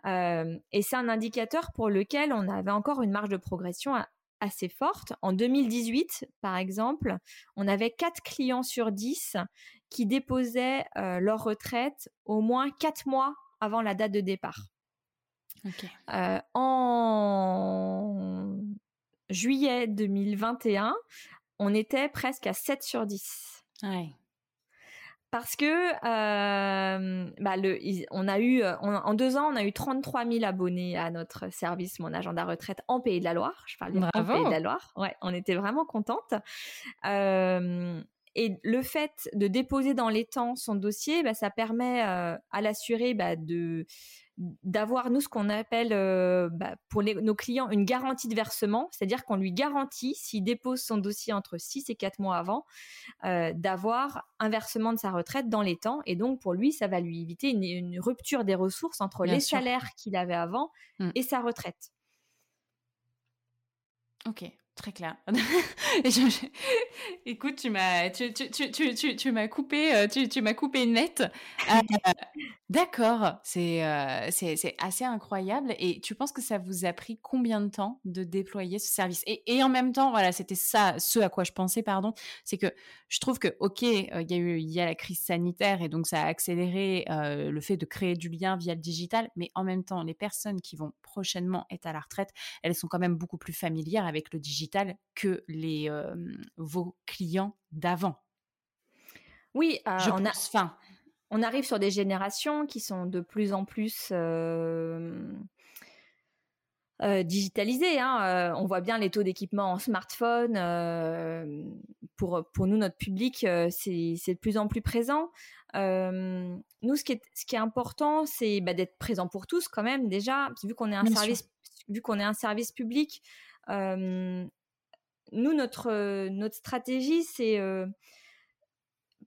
S2: Et c'est un indicateur pour lequel on avait encore une marge de progression assez forte. En 2018, par exemple, on avait 4 clients sur 10 qui déposaient euh, leur retraite au moins 4 mois avant la date de départ. en juillet 2021, on était presque à 7 sur 10. Parce que bah le, on a eu en deux ans, on a eu 33 000 abonnés à notre service Mon Agenda Retraite en Pays de la Loire. Je parle bien en Pays de la Loire. Ouais, on était vraiment contente. Et le fait de déposer dans les temps son dossier, bah, ça permet à l'assuré bah, de d'avoir nous ce qu'on appelle euh, bah, pour nos clients une garantie de versement, c'est-à-dire qu'on lui garantit s'il dépose son dossier entre 6 et 4 mois avant euh, d'avoir un versement de sa retraite dans les temps et donc pour lui ça va lui éviter une, rupture des ressources entre les salaires qu'il avait avant mmh. et sa retraite.
S1: Ok, très clair. Écoute, tu m'as, tu, tu, tu, tu m'as coupé, euh, tu, m'as coupé net. Euh, d'accord, c'est, euh, assez incroyable. Et tu penses que ça vous a pris combien de temps de déployer ce service? Et, et, en même temps, voilà, c'était ça, ce à quoi je pensais, pardon, c'est que je trouve que, ok, il y a eu, y a la crise sanitaire et donc ça a accéléré le fait de créer du lien via le digital, mais en même temps, les personnes qui vont prochainement être à la retraite, elles sont quand même beaucoup plus familières avec le digital que les vos clients d'avant?
S2: Oui, euh, on, a, on arrive sur des générations qui sont de plus en plus euh, digitalisées. Hein. on voit bien les taux d'équipement en smartphone. pour, pour nous, notre public, c'est de plus en plus présent. nous, ce qui est, ce qui est important, c'est bah, d'être présent pour tous quand même déjà, vu qu'on est un service, vu qu'on est un service public nous, notre, euh, notre stratégie, c'est euh,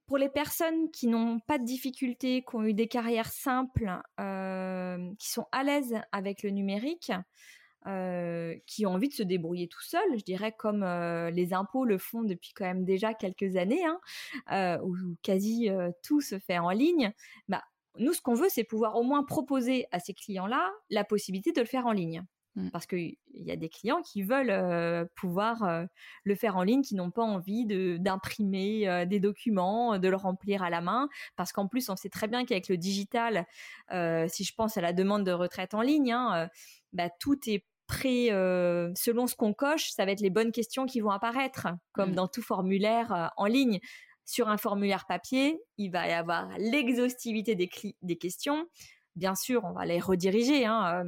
S2: pour les personnes qui n'ont pas de difficultés, qui ont eu des carrières simples, euh, qui sont à l'aise avec le numérique, qui ont envie de se débrouiller tout seul, je dirais comme les impôts le font depuis quand même déjà quelques années, hein, où, quasi tout se fait en ligne. Bah, nous, ce qu'on veut, c'est pouvoir au moins proposer à ces clients-là la possibilité de le faire en ligne. Mmh. Parce qu'il y a des clients qui veulent pouvoir le faire en ligne, qui n'ont pas envie d'imprimer des documents, de le remplir à la main. Parce qu'en plus, on sait très bien qu'avec le digital, si je pense à la demande de retraite en ligne, hein, bah, tout est prêt selon ce qu'on coche, ça va être les bonnes questions qui vont apparaître, comme mmh. dans tout formulaire en ligne. Sur un formulaire papier, il va y avoir l'exhaustivité des, des questions. Bien sûr, on va les rediriger. Hein,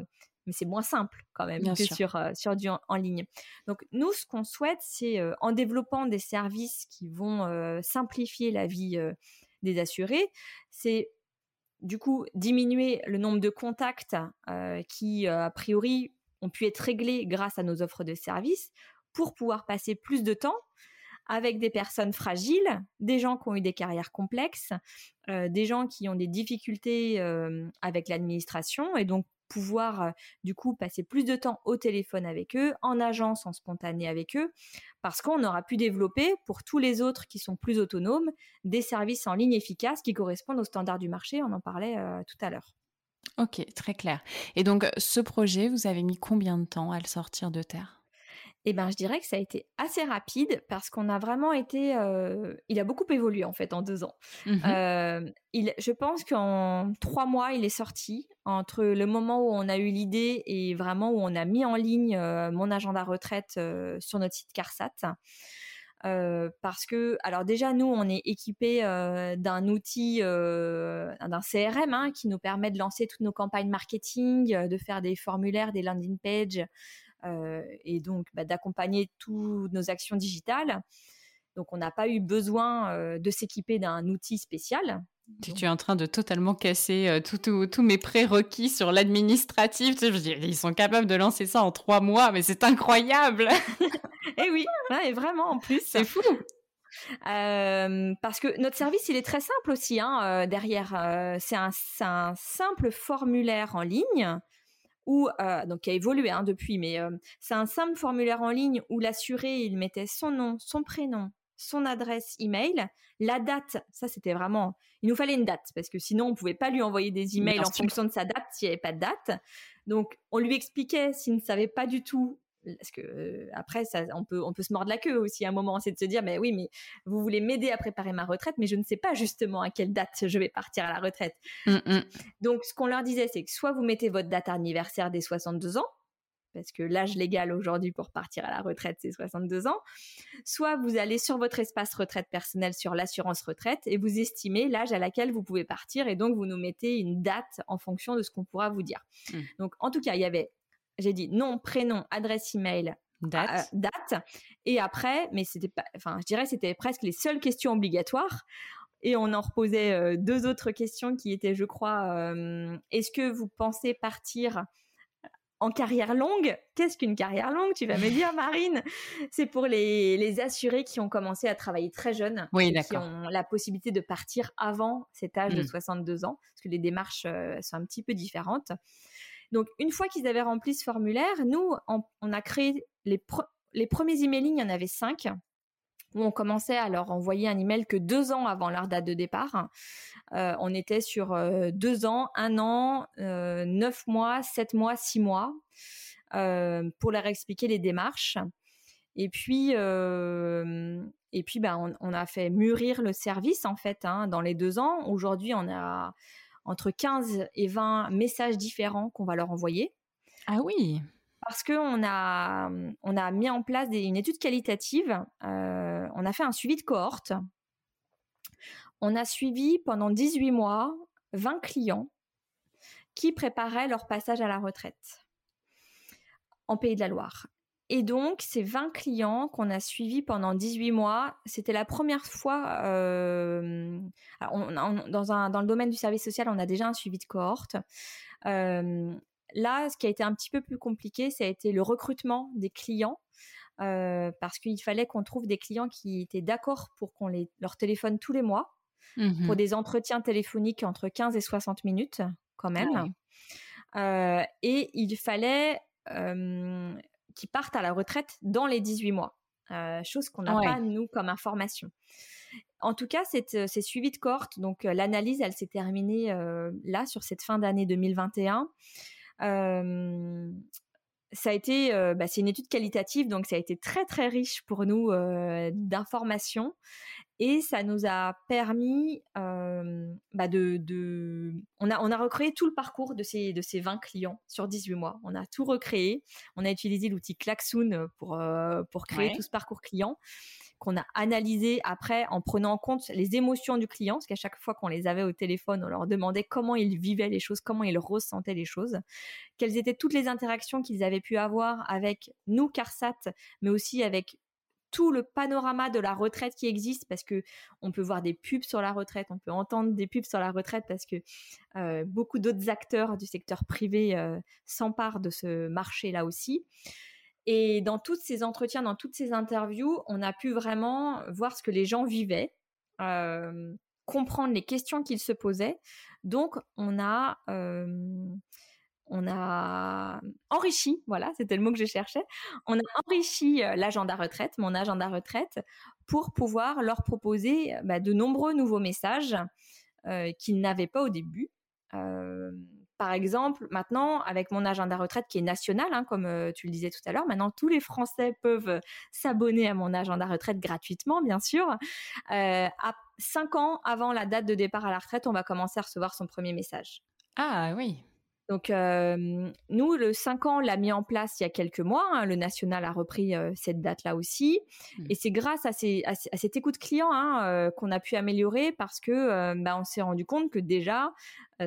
S2: mais c'est moins simple quand même que sur, euh, sur du en, ligne. Donc nous, ce qu'on souhaite, c'est euh, en développant des services qui vont euh, simplifier la vie des assurés, c'est du coup diminuer le nombre de contacts qui, a priori, ont pu être réglés grâce à nos offres de services pour pouvoir passer plus de temps avec des personnes fragiles, des gens qui ont eu des carrières complexes, des gens qui ont des difficultés avec l'administration et donc pouvoir du coup passer plus de temps au téléphone avec eux, en agence, en spontané avec eux, parce qu'on aura pu développer pour tous les autres qui sont plus autonomes des services en ligne efficaces qui correspondent aux standards du marché. On en parlait tout à l'heure.
S1: Ok, très clair. Et donc ce projet, vous avez mis combien de temps à le sortir de terre?
S2: Eh ben, je dirais que ça a été assez rapide parce qu'on a vraiment été. il a beaucoup évolué en fait en deux ans. Mmh il, je pense qu'en trois mois, il est sorti entre le moment où on a eu l'idée et vraiment où on a mis en ligne mon agenda retraite sur notre site Carsat. parce que, alors déjà, nous, on est équipé d'un outil, d'un CRM hein, qui nous permet de lancer toutes nos campagnes marketing, de faire des formulaires, des landing pages, euh, et donc bah, d'accompagner toutes nos actions digitales. Donc on n'a pas eu besoin euh, de s'équiper d'un outil spécial.
S1: Tu, es en train de totalement casser euh, tous mes prérequis sur l'administratif. Tu sais, ils sont capables de lancer ça en trois mois, mais c'est incroyable.
S2: eh oui, et vraiment en plus.
S1: C'est fou.
S2: parce que notre service, il est très simple aussi. Hein, derrière, c'est un, un, simple formulaire en ligne euh, donc qui a évolué hein, depuis, mais euh, c'est un simple formulaire en ligne où l'assuré il mettait son nom, son prénom, son adresse email, la date. Ça c'était vraiment, il nous fallait une date parce que sinon on pouvait pas lui envoyer des emails en fonction de sa date s'il n'y avait pas de date. Donc on lui expliquait s'il ne savait pas du tout parce que euh, après ça, on peut on peut se mordre la queue aussi à un moment c'est de se dire mais oui mais vous voulez m'aider à préparer ma retraite mais je ne sais pas justement à quelle date je vais partir à la retraite mmh, mmh. donc ce qu'on leur disait c'est que soit vous mettez votre date anniversaire des 62 ans parce que l'âge légal aujourd'hui pour partir à la retraite, c'est 62 ans. Soit vous allez sur votre espace retraite personnelle sur l'assurance retraite et vous estimez l'âge à laquelle vous pouvez partir et donc vous nous mettez une date en fonction de ce qu'on pourra vous dire. Mmh. Donc en tout cas, il y avait j'ai dit nom, prénom, adresse email, date. date. Et après, mais c'était pas, enfin, je dirais, c'était presque les seules questions obligatoires. Et on en reposait euh, deux autres questions qui étaient, je crois, euh, est-ce que vous pensez partir en carrière longue? Qu'est-ce qu'une carrière longue? Tu vas me dire, Marine C'est pour les, les, assurés qui ont commencé à travailler très jeunes,
S1: oui,
S2: qui ont la possibilité de partir avant cet âge de 62 mmh. ans, parce que les démarches euh, sont un petit peu différentes. Donc, une fois qu'ils avaient rempli ce formulaire, nous, on, a créé les, premiers emailing, il y en avait cinq, où on commençait à leur envoyer un email que deux ans avant leur date de départ. Euh, on était sur euh, deux ans, un an, euh, neuf mois, sept mois, six mois, pour leur expliquer les démarches. Et puis, et puis, ben, on, a fait mûrir le service en fait hein, dans les deux ans. Aujourd'hui, on a entre 15 et 20 messages différents qu'on va leur envoyer.
S1: Ah oui
S2: parce qu'on a, on a mis en place une étude qualitative, euh, on a fait un suivi de cohorte. On a suivi pendant 18 mois 20 clients qui préparaient leur passage à la retraite en Pays de la Loire. Et donc, ces 20 clients qu'on a suivis pendant 18 mois, c'était la première fois. Euh, dans, le domaine du service social, on a déjà un suivi de cohorte. Euh, là, ce qui a été un petit peu plus compliqué, ça a été le recrutement des clients. Euh, parce qu'il fallait qu'on trouve des clients qui étaient d'accord pour qu'on les, leur téléphone tous les mois mmh pour des entretiens téléphoniques entre 15 et 60 minutes quand même. et il fallait qui partent à la retraite dans les 18 mois, euh, chose qu'on n'a pas, nous, comme information. En tout cas, c'est c'est suivi de cohorte. Donc, euh, l'analyse, elle s'est terminée euh, là, sur cette fin d'année 2021. ça a été, bah, c'est une étude qualitative, donc ça a été très très riche pour nous d'informations et ça nous a permis bah de, on a on a recréé tout le parcours de ces de ces 20 clients sur 18 mois. On a tout recréé. On a utilisé l'outil Klaxoon pour pour créer tout ce parcours client qu'on a analysé après en prenant en compte les émotions du client, parce qu'à chaque fois qu'on les avait au téléphone, on leur demandait comment ils vivaient les choses, comment ils ressentaient les choses, quelles étaient toutes les interactions qu'ils avaient pu avoir avec nous, CARSAT, mais aussi avec tout le panorama de la retraite qui existe parce que on peut voir des pubs sur la retraite, on peut entendre des pubs sur la retraite parce que euh, beaucoup d'autres acteurs du secteur privé euh, s'emparent de ce marché-là aussi. Et dans tous ces entretiens, dans toutes ces interviews, on a pu vraiment voir ce que les gens vivaient, euh, comprendre les questions qu'ils se posaient. Donc, on a on a enrichi, voilà, c'était le mot que je cherchais, on a enrichi euh, l'agenda retraite, mon agenda retraite, pour pouvoir leur proposer euh, bah, de nombreux nouveaux messages euh, qu'ils n'avaient pas au début, par exemple, maintenant, avec mon agenda retraite qui est national, hein, comme tu le disais tout à l'heure, maintenant tous les Français peuvent s'abonner à mon agenda retraite gratuitement, bien sûr. à cinq ans avant la date de départ à la retraite, on va commencer à recevoir son premier message.
S1: Ah oui,
S2: donc, nous, le 5 ans, on l'a mis en place il y a quelques mois. Hein. le national a repris cette date-là aussi. Mmh. Et c'est grâce à, ces, à, cette écoute client hein, qu'on a pu améliorer parce que bah, on s'est rendu compte que déjà,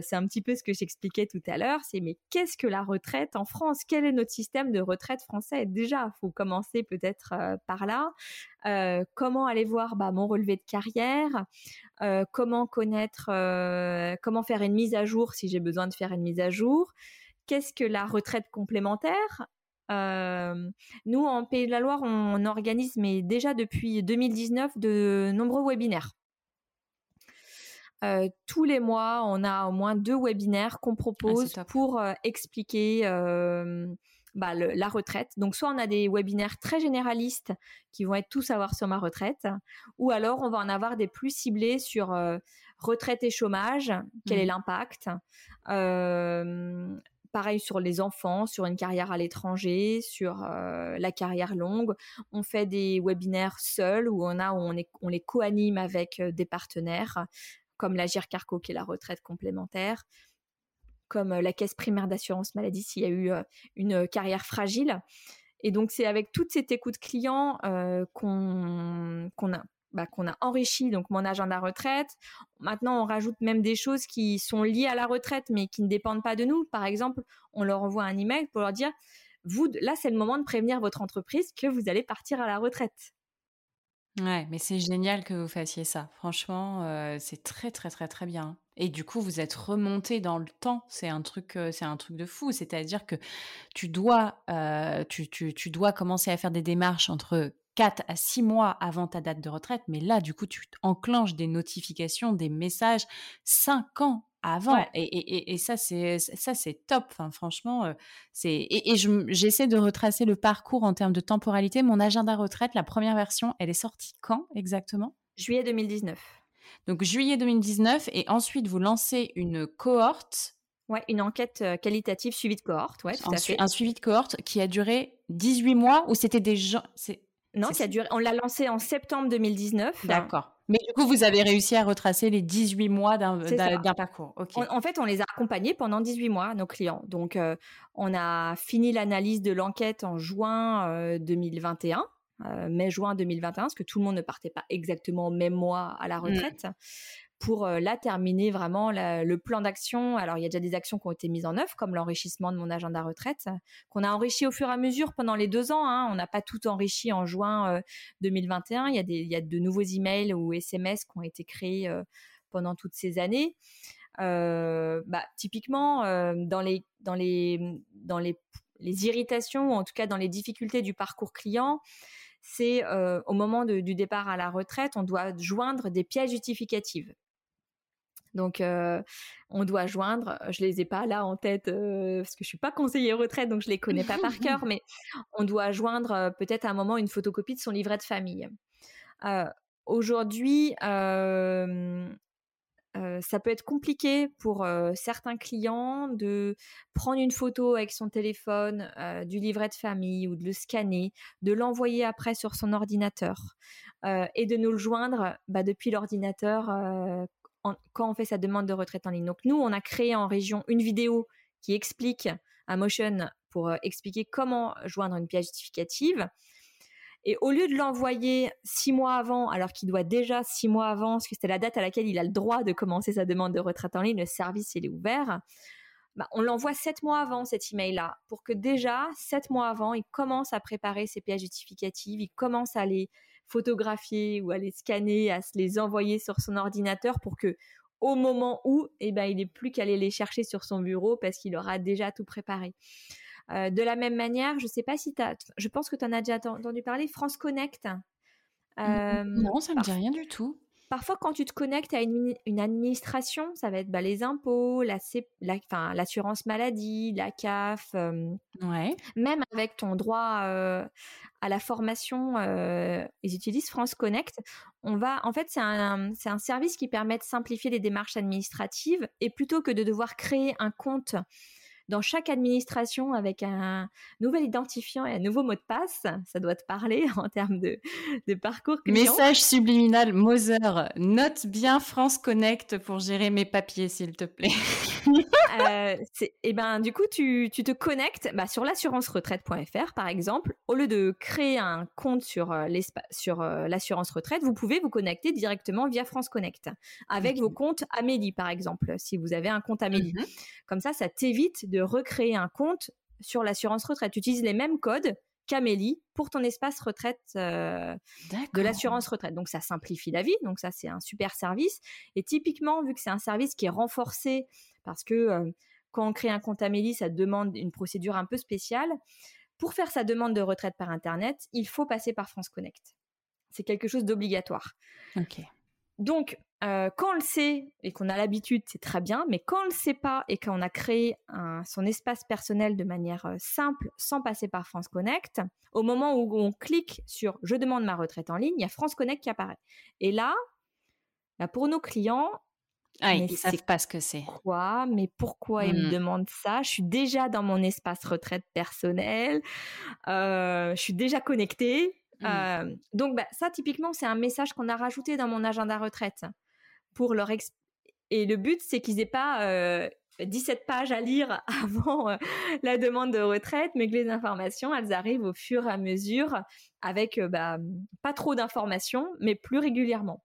S2: c'est un petit peu ce que j'expliquais tout à l'heure, c'est mais qu'est-ce que la retraite en France? Quel est notre système de retraite français? Déjà, faut commencer peut-être par là. comment aller voir bah, mon relevé de carrière? Comment connaître Comment faire une mise à jour si j'ai besoin de faire une mise à jour? Qu'est-ce que la retraite complémentaire? Nous, en Pays de la Loire, on organise, mais déjà depuis 2019, de nombreux webinaires tous les mois, on a au moins deux webinaires qu'on ah, propose pour expliquer bah, la retraite. Donc, soit on a des webinaires très généralistes qui vont être tout savoir sur ma retraite, ou alors on va en avoir des plus ciblés sur retraite et chômage, quel est mmh. l'impact. pareil sur les enfants, sur une carrière à l'étranger, sur la carrière longue. On fait des webinaires seuls où on a on, on les co-anime avec des partenaires comme la GIRCARCO qui est la retraite complémentaire, comme la caisse primaire d'assurance maladie s'il y a eu une carrière fragile. Et donc c'est avec toute cette écoute client qu'on a bah, qu'on a enrichi donc mon agenda retraite. Maintenant, on rajoute même des choses qui sont liées à la retraite, mais qui ne dépendent pas de nous. Par exemple, on leur envoie un email pour leur dire vous, là, c'est le moment de prévenir votre entreprise que vous allez partir à la retraite.
S1: Ouais, mais c'est génial que vous fassiez ça. Franchement, c'est très, très, très, très bien. Et du coup, vous êtes remonté dans le temps. C'est un truc, c'est un truc de fou. C'est-à-dire que tu dois, tu, tu, tu dois commencer à faire des démarches entre 4 à 6 mois avant ta date de retraite. Mais là, du coup, tu enclenches des notifications, des messages 5 ans avant. Et, ça, c'est ça, c'est top. Enfin, franchement, c'est et, j'essaie de retracer le parcours en termes de temporalité. Mon agenda retraite, la première version, elle est sortie quand exactement?
S2: Juillet 2019.
S1: Donc juillet 2019, et ensuite vous lancez une cohorte.
S2: Ouais, une enquête qualitative suivie de cohorte, ouais, tout à fait.
S1: Un suivi de cohorte qui a duré 18 mois, ou c'était des gens.
S2: Non, qui a duré. On l'a lancé en septembre 2019.
S1: D'accord. Mais du coup, vous avez réussi à retracer les 18 mois d'un parcours.
S2: En, fait, on les a accompagnés pendant 18 mois, nos clients. Donc, euh, on a fini l'analyse de l'enquête en juin 2021. Euh, mai-juin 2021, parce que tout le monde ne partait pas exactement au même mois à la mmh. Pour euh, là terminer vraiment le plan d'action. Alors il y a déjà des actions qui ont été mises en œuvre, comme l'enrichissement de mon agenda retraite, qu'on a enrichi au fur et à mesure pendant les deux ans. Hein. On n'a pas tout enrichi en juin 2021. Euh, il y, a des, il y a de nouveaux emails ou SMS qui ont été créés euh, pendant toutes ces années. bah, typiquement, dans les dans les dans les, les irritations ou en tout cas dans les difficultés du parcours client, c'est au moment du départ à la retraite, on doit joindre des pièces justificatives. Donc, on doit joindre, je les ai pas là en tête parce que je suis pas conseiller retraite, donc je les connais pas par cœur, mais on doit joindre peut-être à un moment une photocopie de son livret de famille. Aujourd'hui, ça peut être compliqué pour certains clients de prendre une photo avec son téléphone du livret de famille ou de le scanner, de l'envoyer après sur son ordinateur et de nous le joindre bah, depuis l'ordinateur quand on fait sa demande de retraite en ligne. Donc nous, on a créé en région une vidéo qui explique à Motion pour euh, expliquer comment joindre une pièce justificative. Et au lieu de l'envoyer six mois avant, alors qu'il doit déjà six mois avant, parce que c'était la date à laquelle il a le droit de commencer sa demande de retraite en ligne, le service il est ouvert, bah, on l'envoie sept mois avant cet email-là, pour que déjà sept mois avant, il commence à préparer ses pièces justificatives, il commence à les photographier ou à les scanner, à se les envoyer sur son ordinateur pour que au moment où, eh ben, il n'est plus qu'à aller les chercher sur son bureau parce qu'il aura déjà tout préparé. Euh, de la même manière, je ne sais pas si tu as, je pense que tu en as déjà entendu parler, France Connect.
S1: Euh, non, ça ne me dit rien du tout.
S2: Parfois, quand tu te connectes à une, administration, ça va être bah, les impôts, l'assurance maladie, la CAF,
S1: ouais.
S2: même avec ton droit à la formation, ils utilisent France Connect. On va, en fait, c'est un, c'est un service qui permet de simplifier les démarches administratives et plutôt que de devoir créer un compte dans chaque administration avec un nouvel identifiant et un nouveau mot de passe. Ça doit te parler en termes de, de parcours
S1: client. Message subliminal, Moser, note bien France Connect pour gérer mes papiers, s'il te plaît.
S2: euh, et eh ben, du coup, tu, tu te connectes bah, sur l'assurance-retraite.fr, par exemple. Au lieu de créer un compte sur, euh, sur euh, l'assurance retraite, vous pouvez vous connecter directement via France Connect avec vos comptes Amélie, par exemple, si vous avez un compte Amélie. Mmh Comme ça, ça t'évite de recréer un compte sur l'assurance retraite. Tu utilises les mêmes codes qu'Amélie pour ton espace retraite euh, de l'assurance retraite. Donc ça simplifie la vie, donc ça c'est un super service. Et typiquement, vu que c'est un service qui est renforcé parce que euh, quand on crée un compte Amélie, ça demande une procédure un peu spéciale. Pour faire sa demande de retraite par Internet, il faut passer par France Connect. C'est quelque chose d'obligatoire.
S1: Ok.
S2: Donc, euh, quand on le sait et qu'on a l'habitude, c'est très bien, mais quand on le sait pas et qu'on a créé son espace personnel de manière euh, simple, sans passer par France Connect, au moment où on clique sur Je demande ma retraite en ligne, il y a France Connect qui apparaît. Et là, bah, pour nos clients,
S1: ah, ils ne savent pas ce que c'est.
S2: Quoi Mais pourquoi ils me mmh. demandent ça? Je suis déjà dans mon espace retraite personnel. Euh, je suis déjà connectée. Mmh. donc bah, ça, typiquement, c'est un message qu'on a rajouté dans mon agenda retraite pour leur et le but, c'est qu'ils aient pas 17 pages à lire avant la demande de retraite, mais que les informations, elles arrivent au fur et à mesure avec bah, pas trop d'informations, mais plus régulièrement.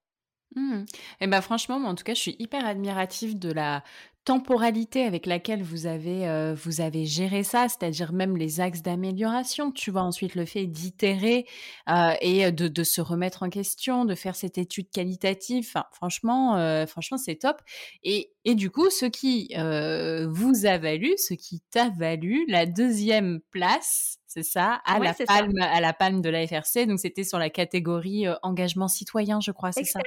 S1: Mmh. Et eh ben franchement, moi, en tout cas, je suis hyper admirative de la temporalité avec laquelle vous avez, euh, vous avez géré ça, c'est-à-dire même les axes d'amélioration, tu vois, ensuite le fait d'itérer euh, et de, de, se remettre en question, de faire cette étude qualitative, enfin, franchement, euh, franchement, c'est top. Et, et du coup, ce qui vous a valu, ce qui t'a valu la deuxième place, c'est ça, à la palme, à la palme de la FRC. Donc c'était sur la catégorie engagement citoyen, je crois, c'est ça?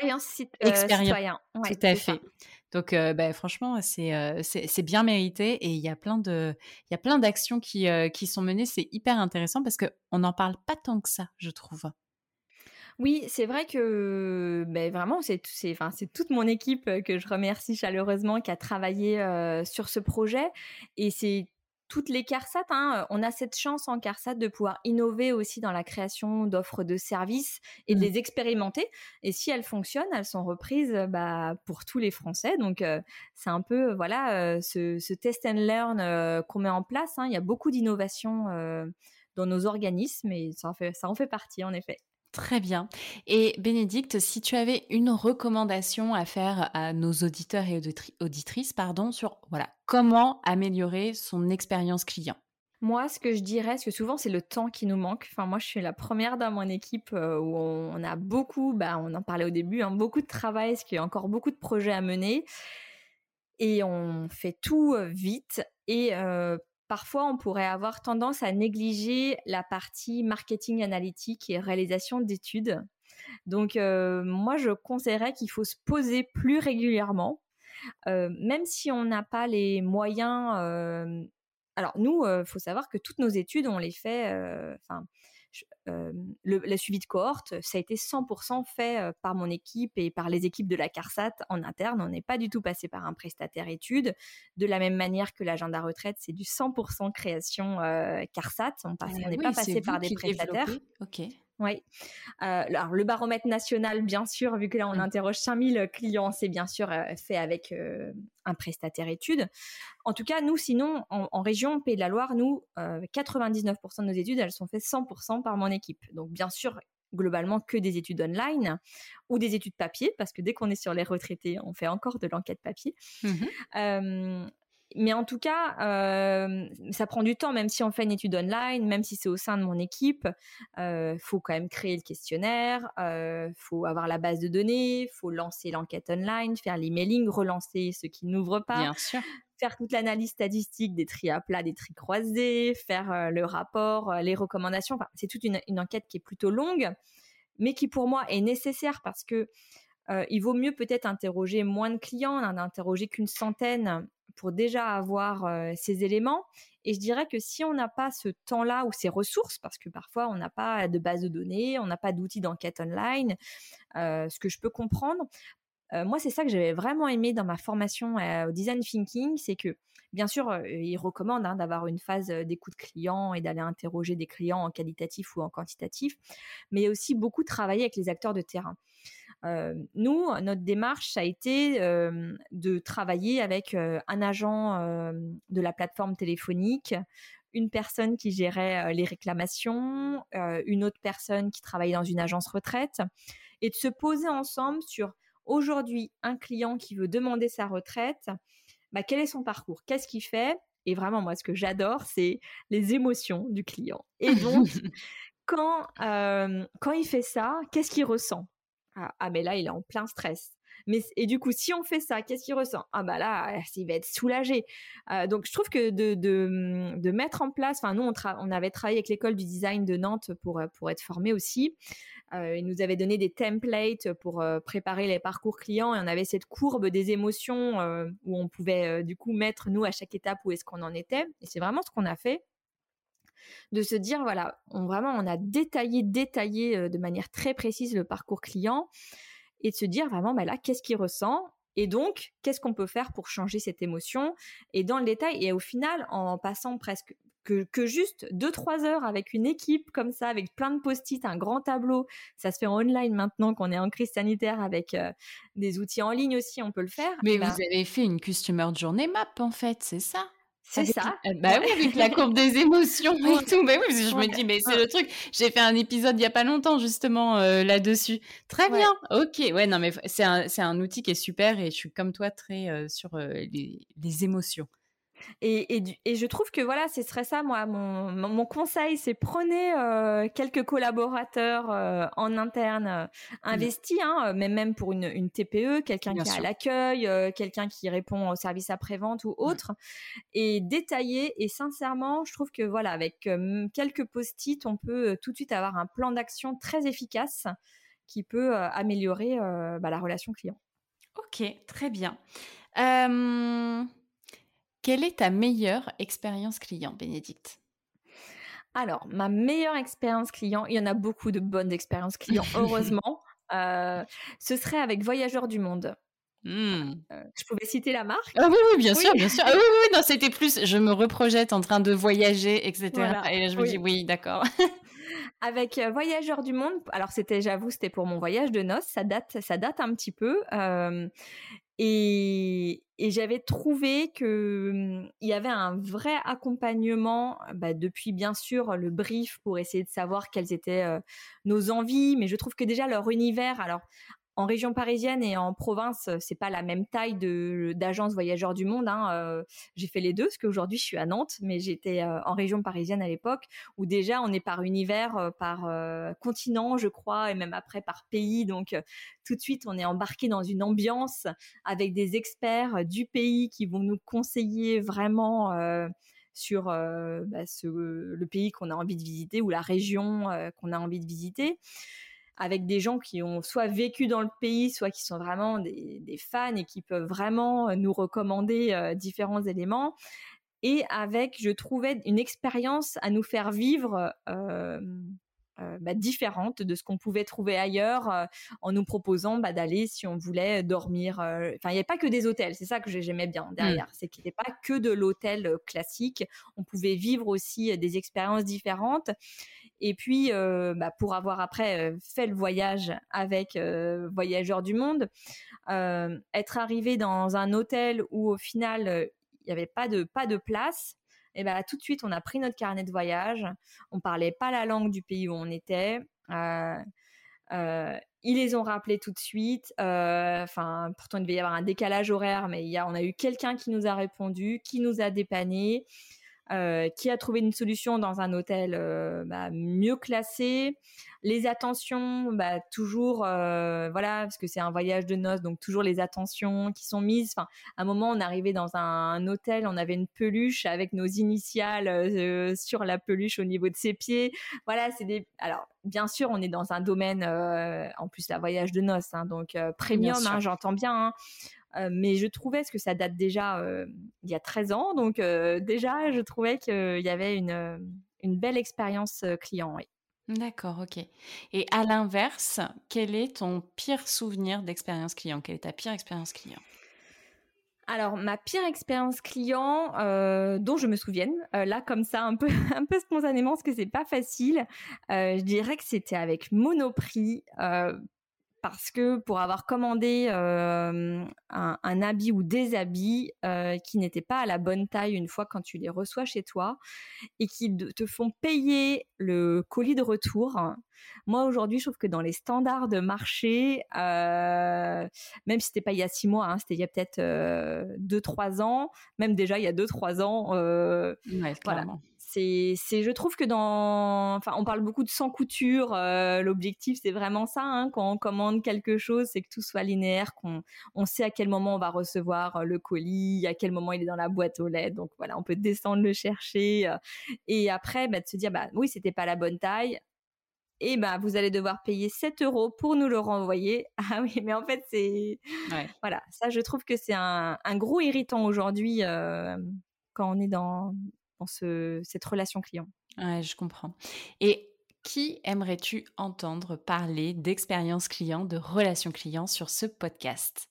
S2: Expérience citoyen.
S1: Tout à fait. Donc, bah, franchement, c'est bien mérité et il y a plein de d'actions qui sont menées. C'est hyper intéressant parce que on n'en parle pas tant que ça, je trouve.
S2: Oui, c'est vrai que ben vraiment, c'est toute mon équipe que je remercie chaleureusement qui a travaillé sur ce projet. Et c'est toutes les CARSAT, hein, on a cette chance en CARSAT de pouvoir innover aussi dans la création d'offres de services et de mmh. les expérimenter. Et si elles fonctionnent, elles sont reprises bah, pour tous les Français. Donc c'est un peu voilà ce, test and learn qu'on met en place. Hein. Il y a beaucoup d'innovations dans nos organismes et ça en fait, ça en fait partie en effet.
S1: Très bien. Et Bénédicte, si tu avais une recommandation à faire à nos auditeurs et auditrices, pardon, sur voilà comment améliorer son expérience client?
S2: Moi, ce que je dirais, parce que souvent c'est le temps qui nous manque. Enfin, moi, je suis la première dans mon équipe euh, où on, a beaucoup, bah, on en parlait au début, hein, beaucoup de travail, parce qu'il y a encore beaucoup de projets à mener, et on fait tout euh, vite. Et euh, parfois on pourrait avoir tendance à négliger la partie marketing analytique et réalisation d'études. Donc euh, moi je conseillerais qu'il faut se poser plus régulièrement, euh, même si on n'a pas les moyens. Euh, alors nous, il faut savoir que toutes nos études on les fait. Euh, le, suivi de cohorte, ça a été 100% fait par mon équipe et par les équipes de la CARSAT en interne. On n'est pas du tout passé par un prestataire étude. De la même manière que l'agenda retraite, c'est du 100% création euh, CARSAT. On n'est pas passé par des prestataires.
S1: Ok.
S2: Oui. Euh, alors, le baromètre national, bien sûr, vu que là, on mmh. interroge 5000 clients, c'est bien sûr euh, fait avec euh, un prestataire études. En tout cas, nous, sinon, en, région Pays de la Loire, nous, 99% de nos études, elles sont faites 100% par mon équipe. Donc, bien sûr, globalement que des études online ou des études papier, parce que dès qu'on est sur les retraités, on fait encore de l'enquête papier. Mmh mais en tout cas, euh, ça prend du temps, même si on fait une étude online, même si c'est au sein de mon équipe. Il euh, faut quand même créer le questionnaire, il euh, faut avoir la base de données, il faut lancer l'enquête online, faire l'emailing, relancer ceux qui n'ouvrent pas.
S1: Bien sûr.
S2: Faire toute l'analyse statistique des tri à plat, des tri croisés, faire le rapport, les recommandations. Enfin, c'est toute une, une, enquête qui est plutôt longue, mais qui pour moi est nécessaire parce que il vaut mieux peut-être interroger moins de clients, n'en interroger qu'une centaine pour déjà avoir ces éléments. Et je dirais que si on n'a pas ce temps-là ou ces ressources, parce que parfois on n'a pas de base de données, on n'a pas d'outils d'enquête online, ce que je peux comprendre, moi, c'est ça que j'avais vraiment aimé dans ma formation au design thinking, c'est que, bien sûr, ils recommandent hein, d'avoir une phase d'écoute client et d'aller interroger des clients en qualitatif ou en quantitatif, mais aussi beaucoup travailler avec les acteurs de terrain. Nous, notre démarche, ça a été de travailler avec un agent de la plateforme téléphonique, une personne qui gérait les réclamations, une autre personne qui travaillait dans une agence retraite, et de se poser ensemble sur aujourd'hui un client qui veut demander sa retraite, bah, quel est son parcours? Qu'est-ce qu'il fait? Et vraiment, moi, ce que j'adore, c'est les émotions du client. Et donc, quand, euh, quand il fait ça, qu'est-ce qu'il ressent? Ah, ah, mais là, il est en plein stress. Mais, et du coup, si on fait ça, qu'est-ce qu'il ressent? Ah bah là, il va être soulagé. Euh, donc, je trouve que de, de, mettre en place, enfin nous, on, avait travaillé avec l'école du design de Nantes pour, pour être formé aussi. Euh, il nous avait donné des templates pour euh, préparer les parcours clients et on avait cette courbe des émotions euh, où on pouvait du coup mettre nous à chaque étape où est-ce qu'on en était. Et c'est vraiment ce qu'on a fait de se dire voilà, on vraiment on a détaillé détaillé de manière très précise le parcours client et de se dire vraiment bah là qu'est-ce qu'il ressent et donc qu'est-ce qu'on peut faire pour changer cette émotion et dans le détail et au final en passant presque que, juste 2-3 heures avec une équipe comme ça, avec plein de post-it, un grand tableau. Ça se fait en online maintenant qu'on est en crise sanitaire avec euh, des outils en ligne aussi, on peut le faire.
S1: Mais vous avez fait une Customer Journey Map en fait, c'est ça?
S2: C'est ça.
S1: Euh, bah oui, avec la courbe des émotions et tout. Bah oui, je me dis, mais c'est le truc. J'ai fait un épisode il y a pas longtemps justement euh, là-dessus. Très bien. Ok. Ouais, non, mais c'est un, un, outil qui est super et je suis comme toi très sur les, les, émotions.
S2: Et, et, je trouve que voilà, ce serait ça, moi, mon, mon conseil, c'est prenez euh, quelques collaborateurs euh, en interne euh, investis, hein, mais même pour une, une TPE, quelqu'un qui est à l'accueil, quelqu'un qui répond au service après-vente ou autre, et détailler. Et sincèrement, je trouve que voilà, avec quelques post-it, on peut tout de suite avoir un plan d'action très efficace qui peut améliorer bah, la relation client.
S1: Ok, très bien. Euh... Quelle est ta meilleure expérience client, Bénédicte?
S2: Alors, ma meilleure expérience client, il y en a beaucoup de bonnes expériences clients, heureusement. Euh, ce serait avec Voyageurs du Monde. Hmm. Euh, je pouvais citer la marque?
S1: Ah oui, oui, bien sûr, bien sûr. Ah oui, oui, non, c'était plus, je me reprojette en train de voyager, etc. Et je me dis, oui, d'accord.
S2: avec euh, Voyageurs du Monde, alors c'était, j'avoue, c'était pour mon voyage de noces, ça date, ça date un petit peu. Et, j'avais trouvé que mmh, il y avait un vrai accompagnement bah, depuis bien sûr le brief pour essayer de savoir quelles étaient nos envies, mais je trouve que déjà leur univers, alors en région parisienne et en province, c'est pas la même taille de d'agence voyageurs du monde. Hein, euh, j'ai fait les deux, parce qu'aujourd'hui je suis à Nantes, mais j'étais euh, en région parisienne à l'époque, où déjà on est par univers, euh, par continent, je crois, et même après par pays. Donc tout de suite on est embarqué dans une ambiance avec des experts du pays qui vont nous conseiller vraiment sur bah, le pays qu'on a envie de visiter ou la région qu'on a envie de visiter avec des gens qui ont soit vécu dans le pays, soit qui sont vraiment des, fans et qui peuvent vraiment euh, nous recommander euh, différents éléments. Et avec, je trouvais, une expérience à nous faire vivre euh, bah, différente de ce qu'on pouvait trouver ailleurs en nous proposant bah, d'aller, si on voulait, dormir. Enfin, il n'y avait pas que des hôtels, c'est ça que j'aimais bien derrière. Mmh. C'est qu'il n'y avait pas que de l'hôtel classique. On pouvait vivre aussi des expériences différentes. Et puis, euh, bah, pour avoir après euh, fait le voyage avec euh, Voyageurs du Monde, être arrivé dans un hôtel où au final il n'y avait pas de pas de place, et ben tout de suite on a pris notre carnet de voyage. On parlait pas la langue du pays où on était. ils les ont rappelés tout de suite. Enfin, pourtant il devait y avoir un décalage horaire, mais il y a, on a eu quelqu'un qui nous a répondu, qui nous a dépanné. Euh, qui a trouvé une solution dans un hôtel euh, bah, mieux classé. Les attentions, bah, toujours, euh, voilà, parce que c'est un voyage de noces, donc toujours les attentions qui sont mises. Enfin, à un moment, on arrivait dans un, hôtel, on avait une peluche avec nos initiales sur la peluche au niveau de ses pieds. Voilà, c'est des. Alors, bien sûr, on est dans un domaine, en plus, la voyage de noces, hein, donc premium, hein, j'entends bien. Hein. Euh, mais je trouvais, ce que ça date déjà euh, il y a 13 ans, donc euh, déjà, je trouvais qu'il y avait une, une belle expérience client. Oui.
S1: D'accord, ok. Et à l'inverse, quel est ton pire souvenir d'expérience client? Quelle est ta pire expérience client?
S2: Alors, ma pire expérience client, dont je me souvienne, là comme ça, un peu, un peu spontanément, parce que c'est pas facile, je dirais que c'était avec Monoprix parce que pour avoir commandé un, habit ou des habits qui n'étaient pas à la bonne taille une fois quand tu les reçois chez toi et qui te font payer le colis de retour. Moi aujourd'hui, je trouve que dans les standards de marché, même si c'était pas il y a six mois, hein, c'était il y a peut-être deux trois ans, même déjà il y a deux trois ans,
S1: ouais, voilà
S2: c'est, c'est, je trouve que dans, enfin, on parle beaucoup de sans couture. Euh, l'objectif, c'est vraiment ça. Hein, quand on commande quelque chose, c'est que tout soit linéaire, qu'on, on sait à quel moment on va recevoir euh, le colis, à quel moment il est dans la boîte aux lettres. Donc voilà, on peut descendre le chercher. Euh, et après, bah, de se dire, bah oui, c'était pas la bonne taille. Et bah, vous allez devoir payer 7 euros pour nous le renvoyer. Ah oui, mais en fait, c'est, voilà, ça, je trouve que c'est un, un gros irritant aujourd'hui quand on est dans, dans ce, cette relation client.
S1: Ouais, je comprends. Et qui aimerais-tu entendre parler d'expérience client, de relation client sur ce podcast?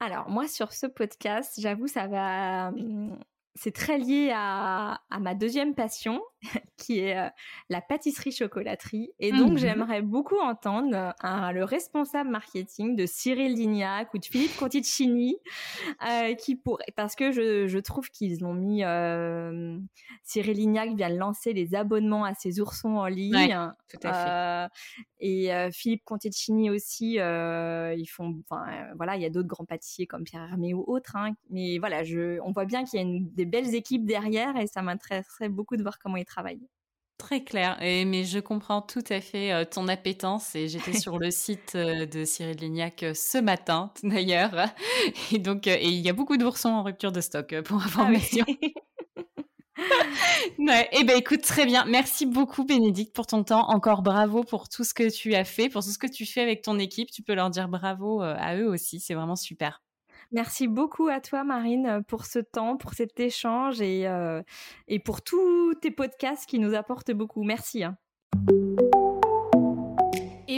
S2: Alors, moi, sur ce podcast, j'avoue, ça va. Hum, c'est très lié à, à, ma deuxième passion, qui est euh, la pâtisserie-chocolaterie. Et donc, mmh j'aimerais beaucoup entendre euh, le responsable marketing de Cyril Lignac ou de Philippe Conticini, euh, qui pourrait, parce que je, je trouve qu'ils ont mis, Cyril Lignac vient de lancer les abonnements à ses oursons en ligne.
S1: tout à
S2: fait. et Philippe Conticini aussi, ils font, enfin, voilà, il y a d'autres grands pâtissiers comme Pierre Hermé ou autres, hein, mais voilà, je, on voit bien qu'il y a une, des belles équipes derrière et ça m'intéresserait beaucoup de voir comment ils travaillent
S1: Très clair, et, mais je comprends tout à fait euh, ton appétence et j'étais sur le site euh, de Cyril Lignac euh, ce matin d'ailleurs. Et donc et il y a beaucoup d'oursons en rupture de stock pour ah information. ouais, et eh ben écoute très bien, merci beaucoup Bénédicte pour ton temps, encore bravo pour tout ce que tu as fait, pour tout ce que tu fais avec ton équipe, tu peux leur dire bravo à eux aussi, c'est vraiment super.
S2: Merci beaucoup à toi, Marine, pour ce temps, pour cet échange et, euh, et pour tous tes podcasts qui nous apportent beaucoup. Merci. Hein.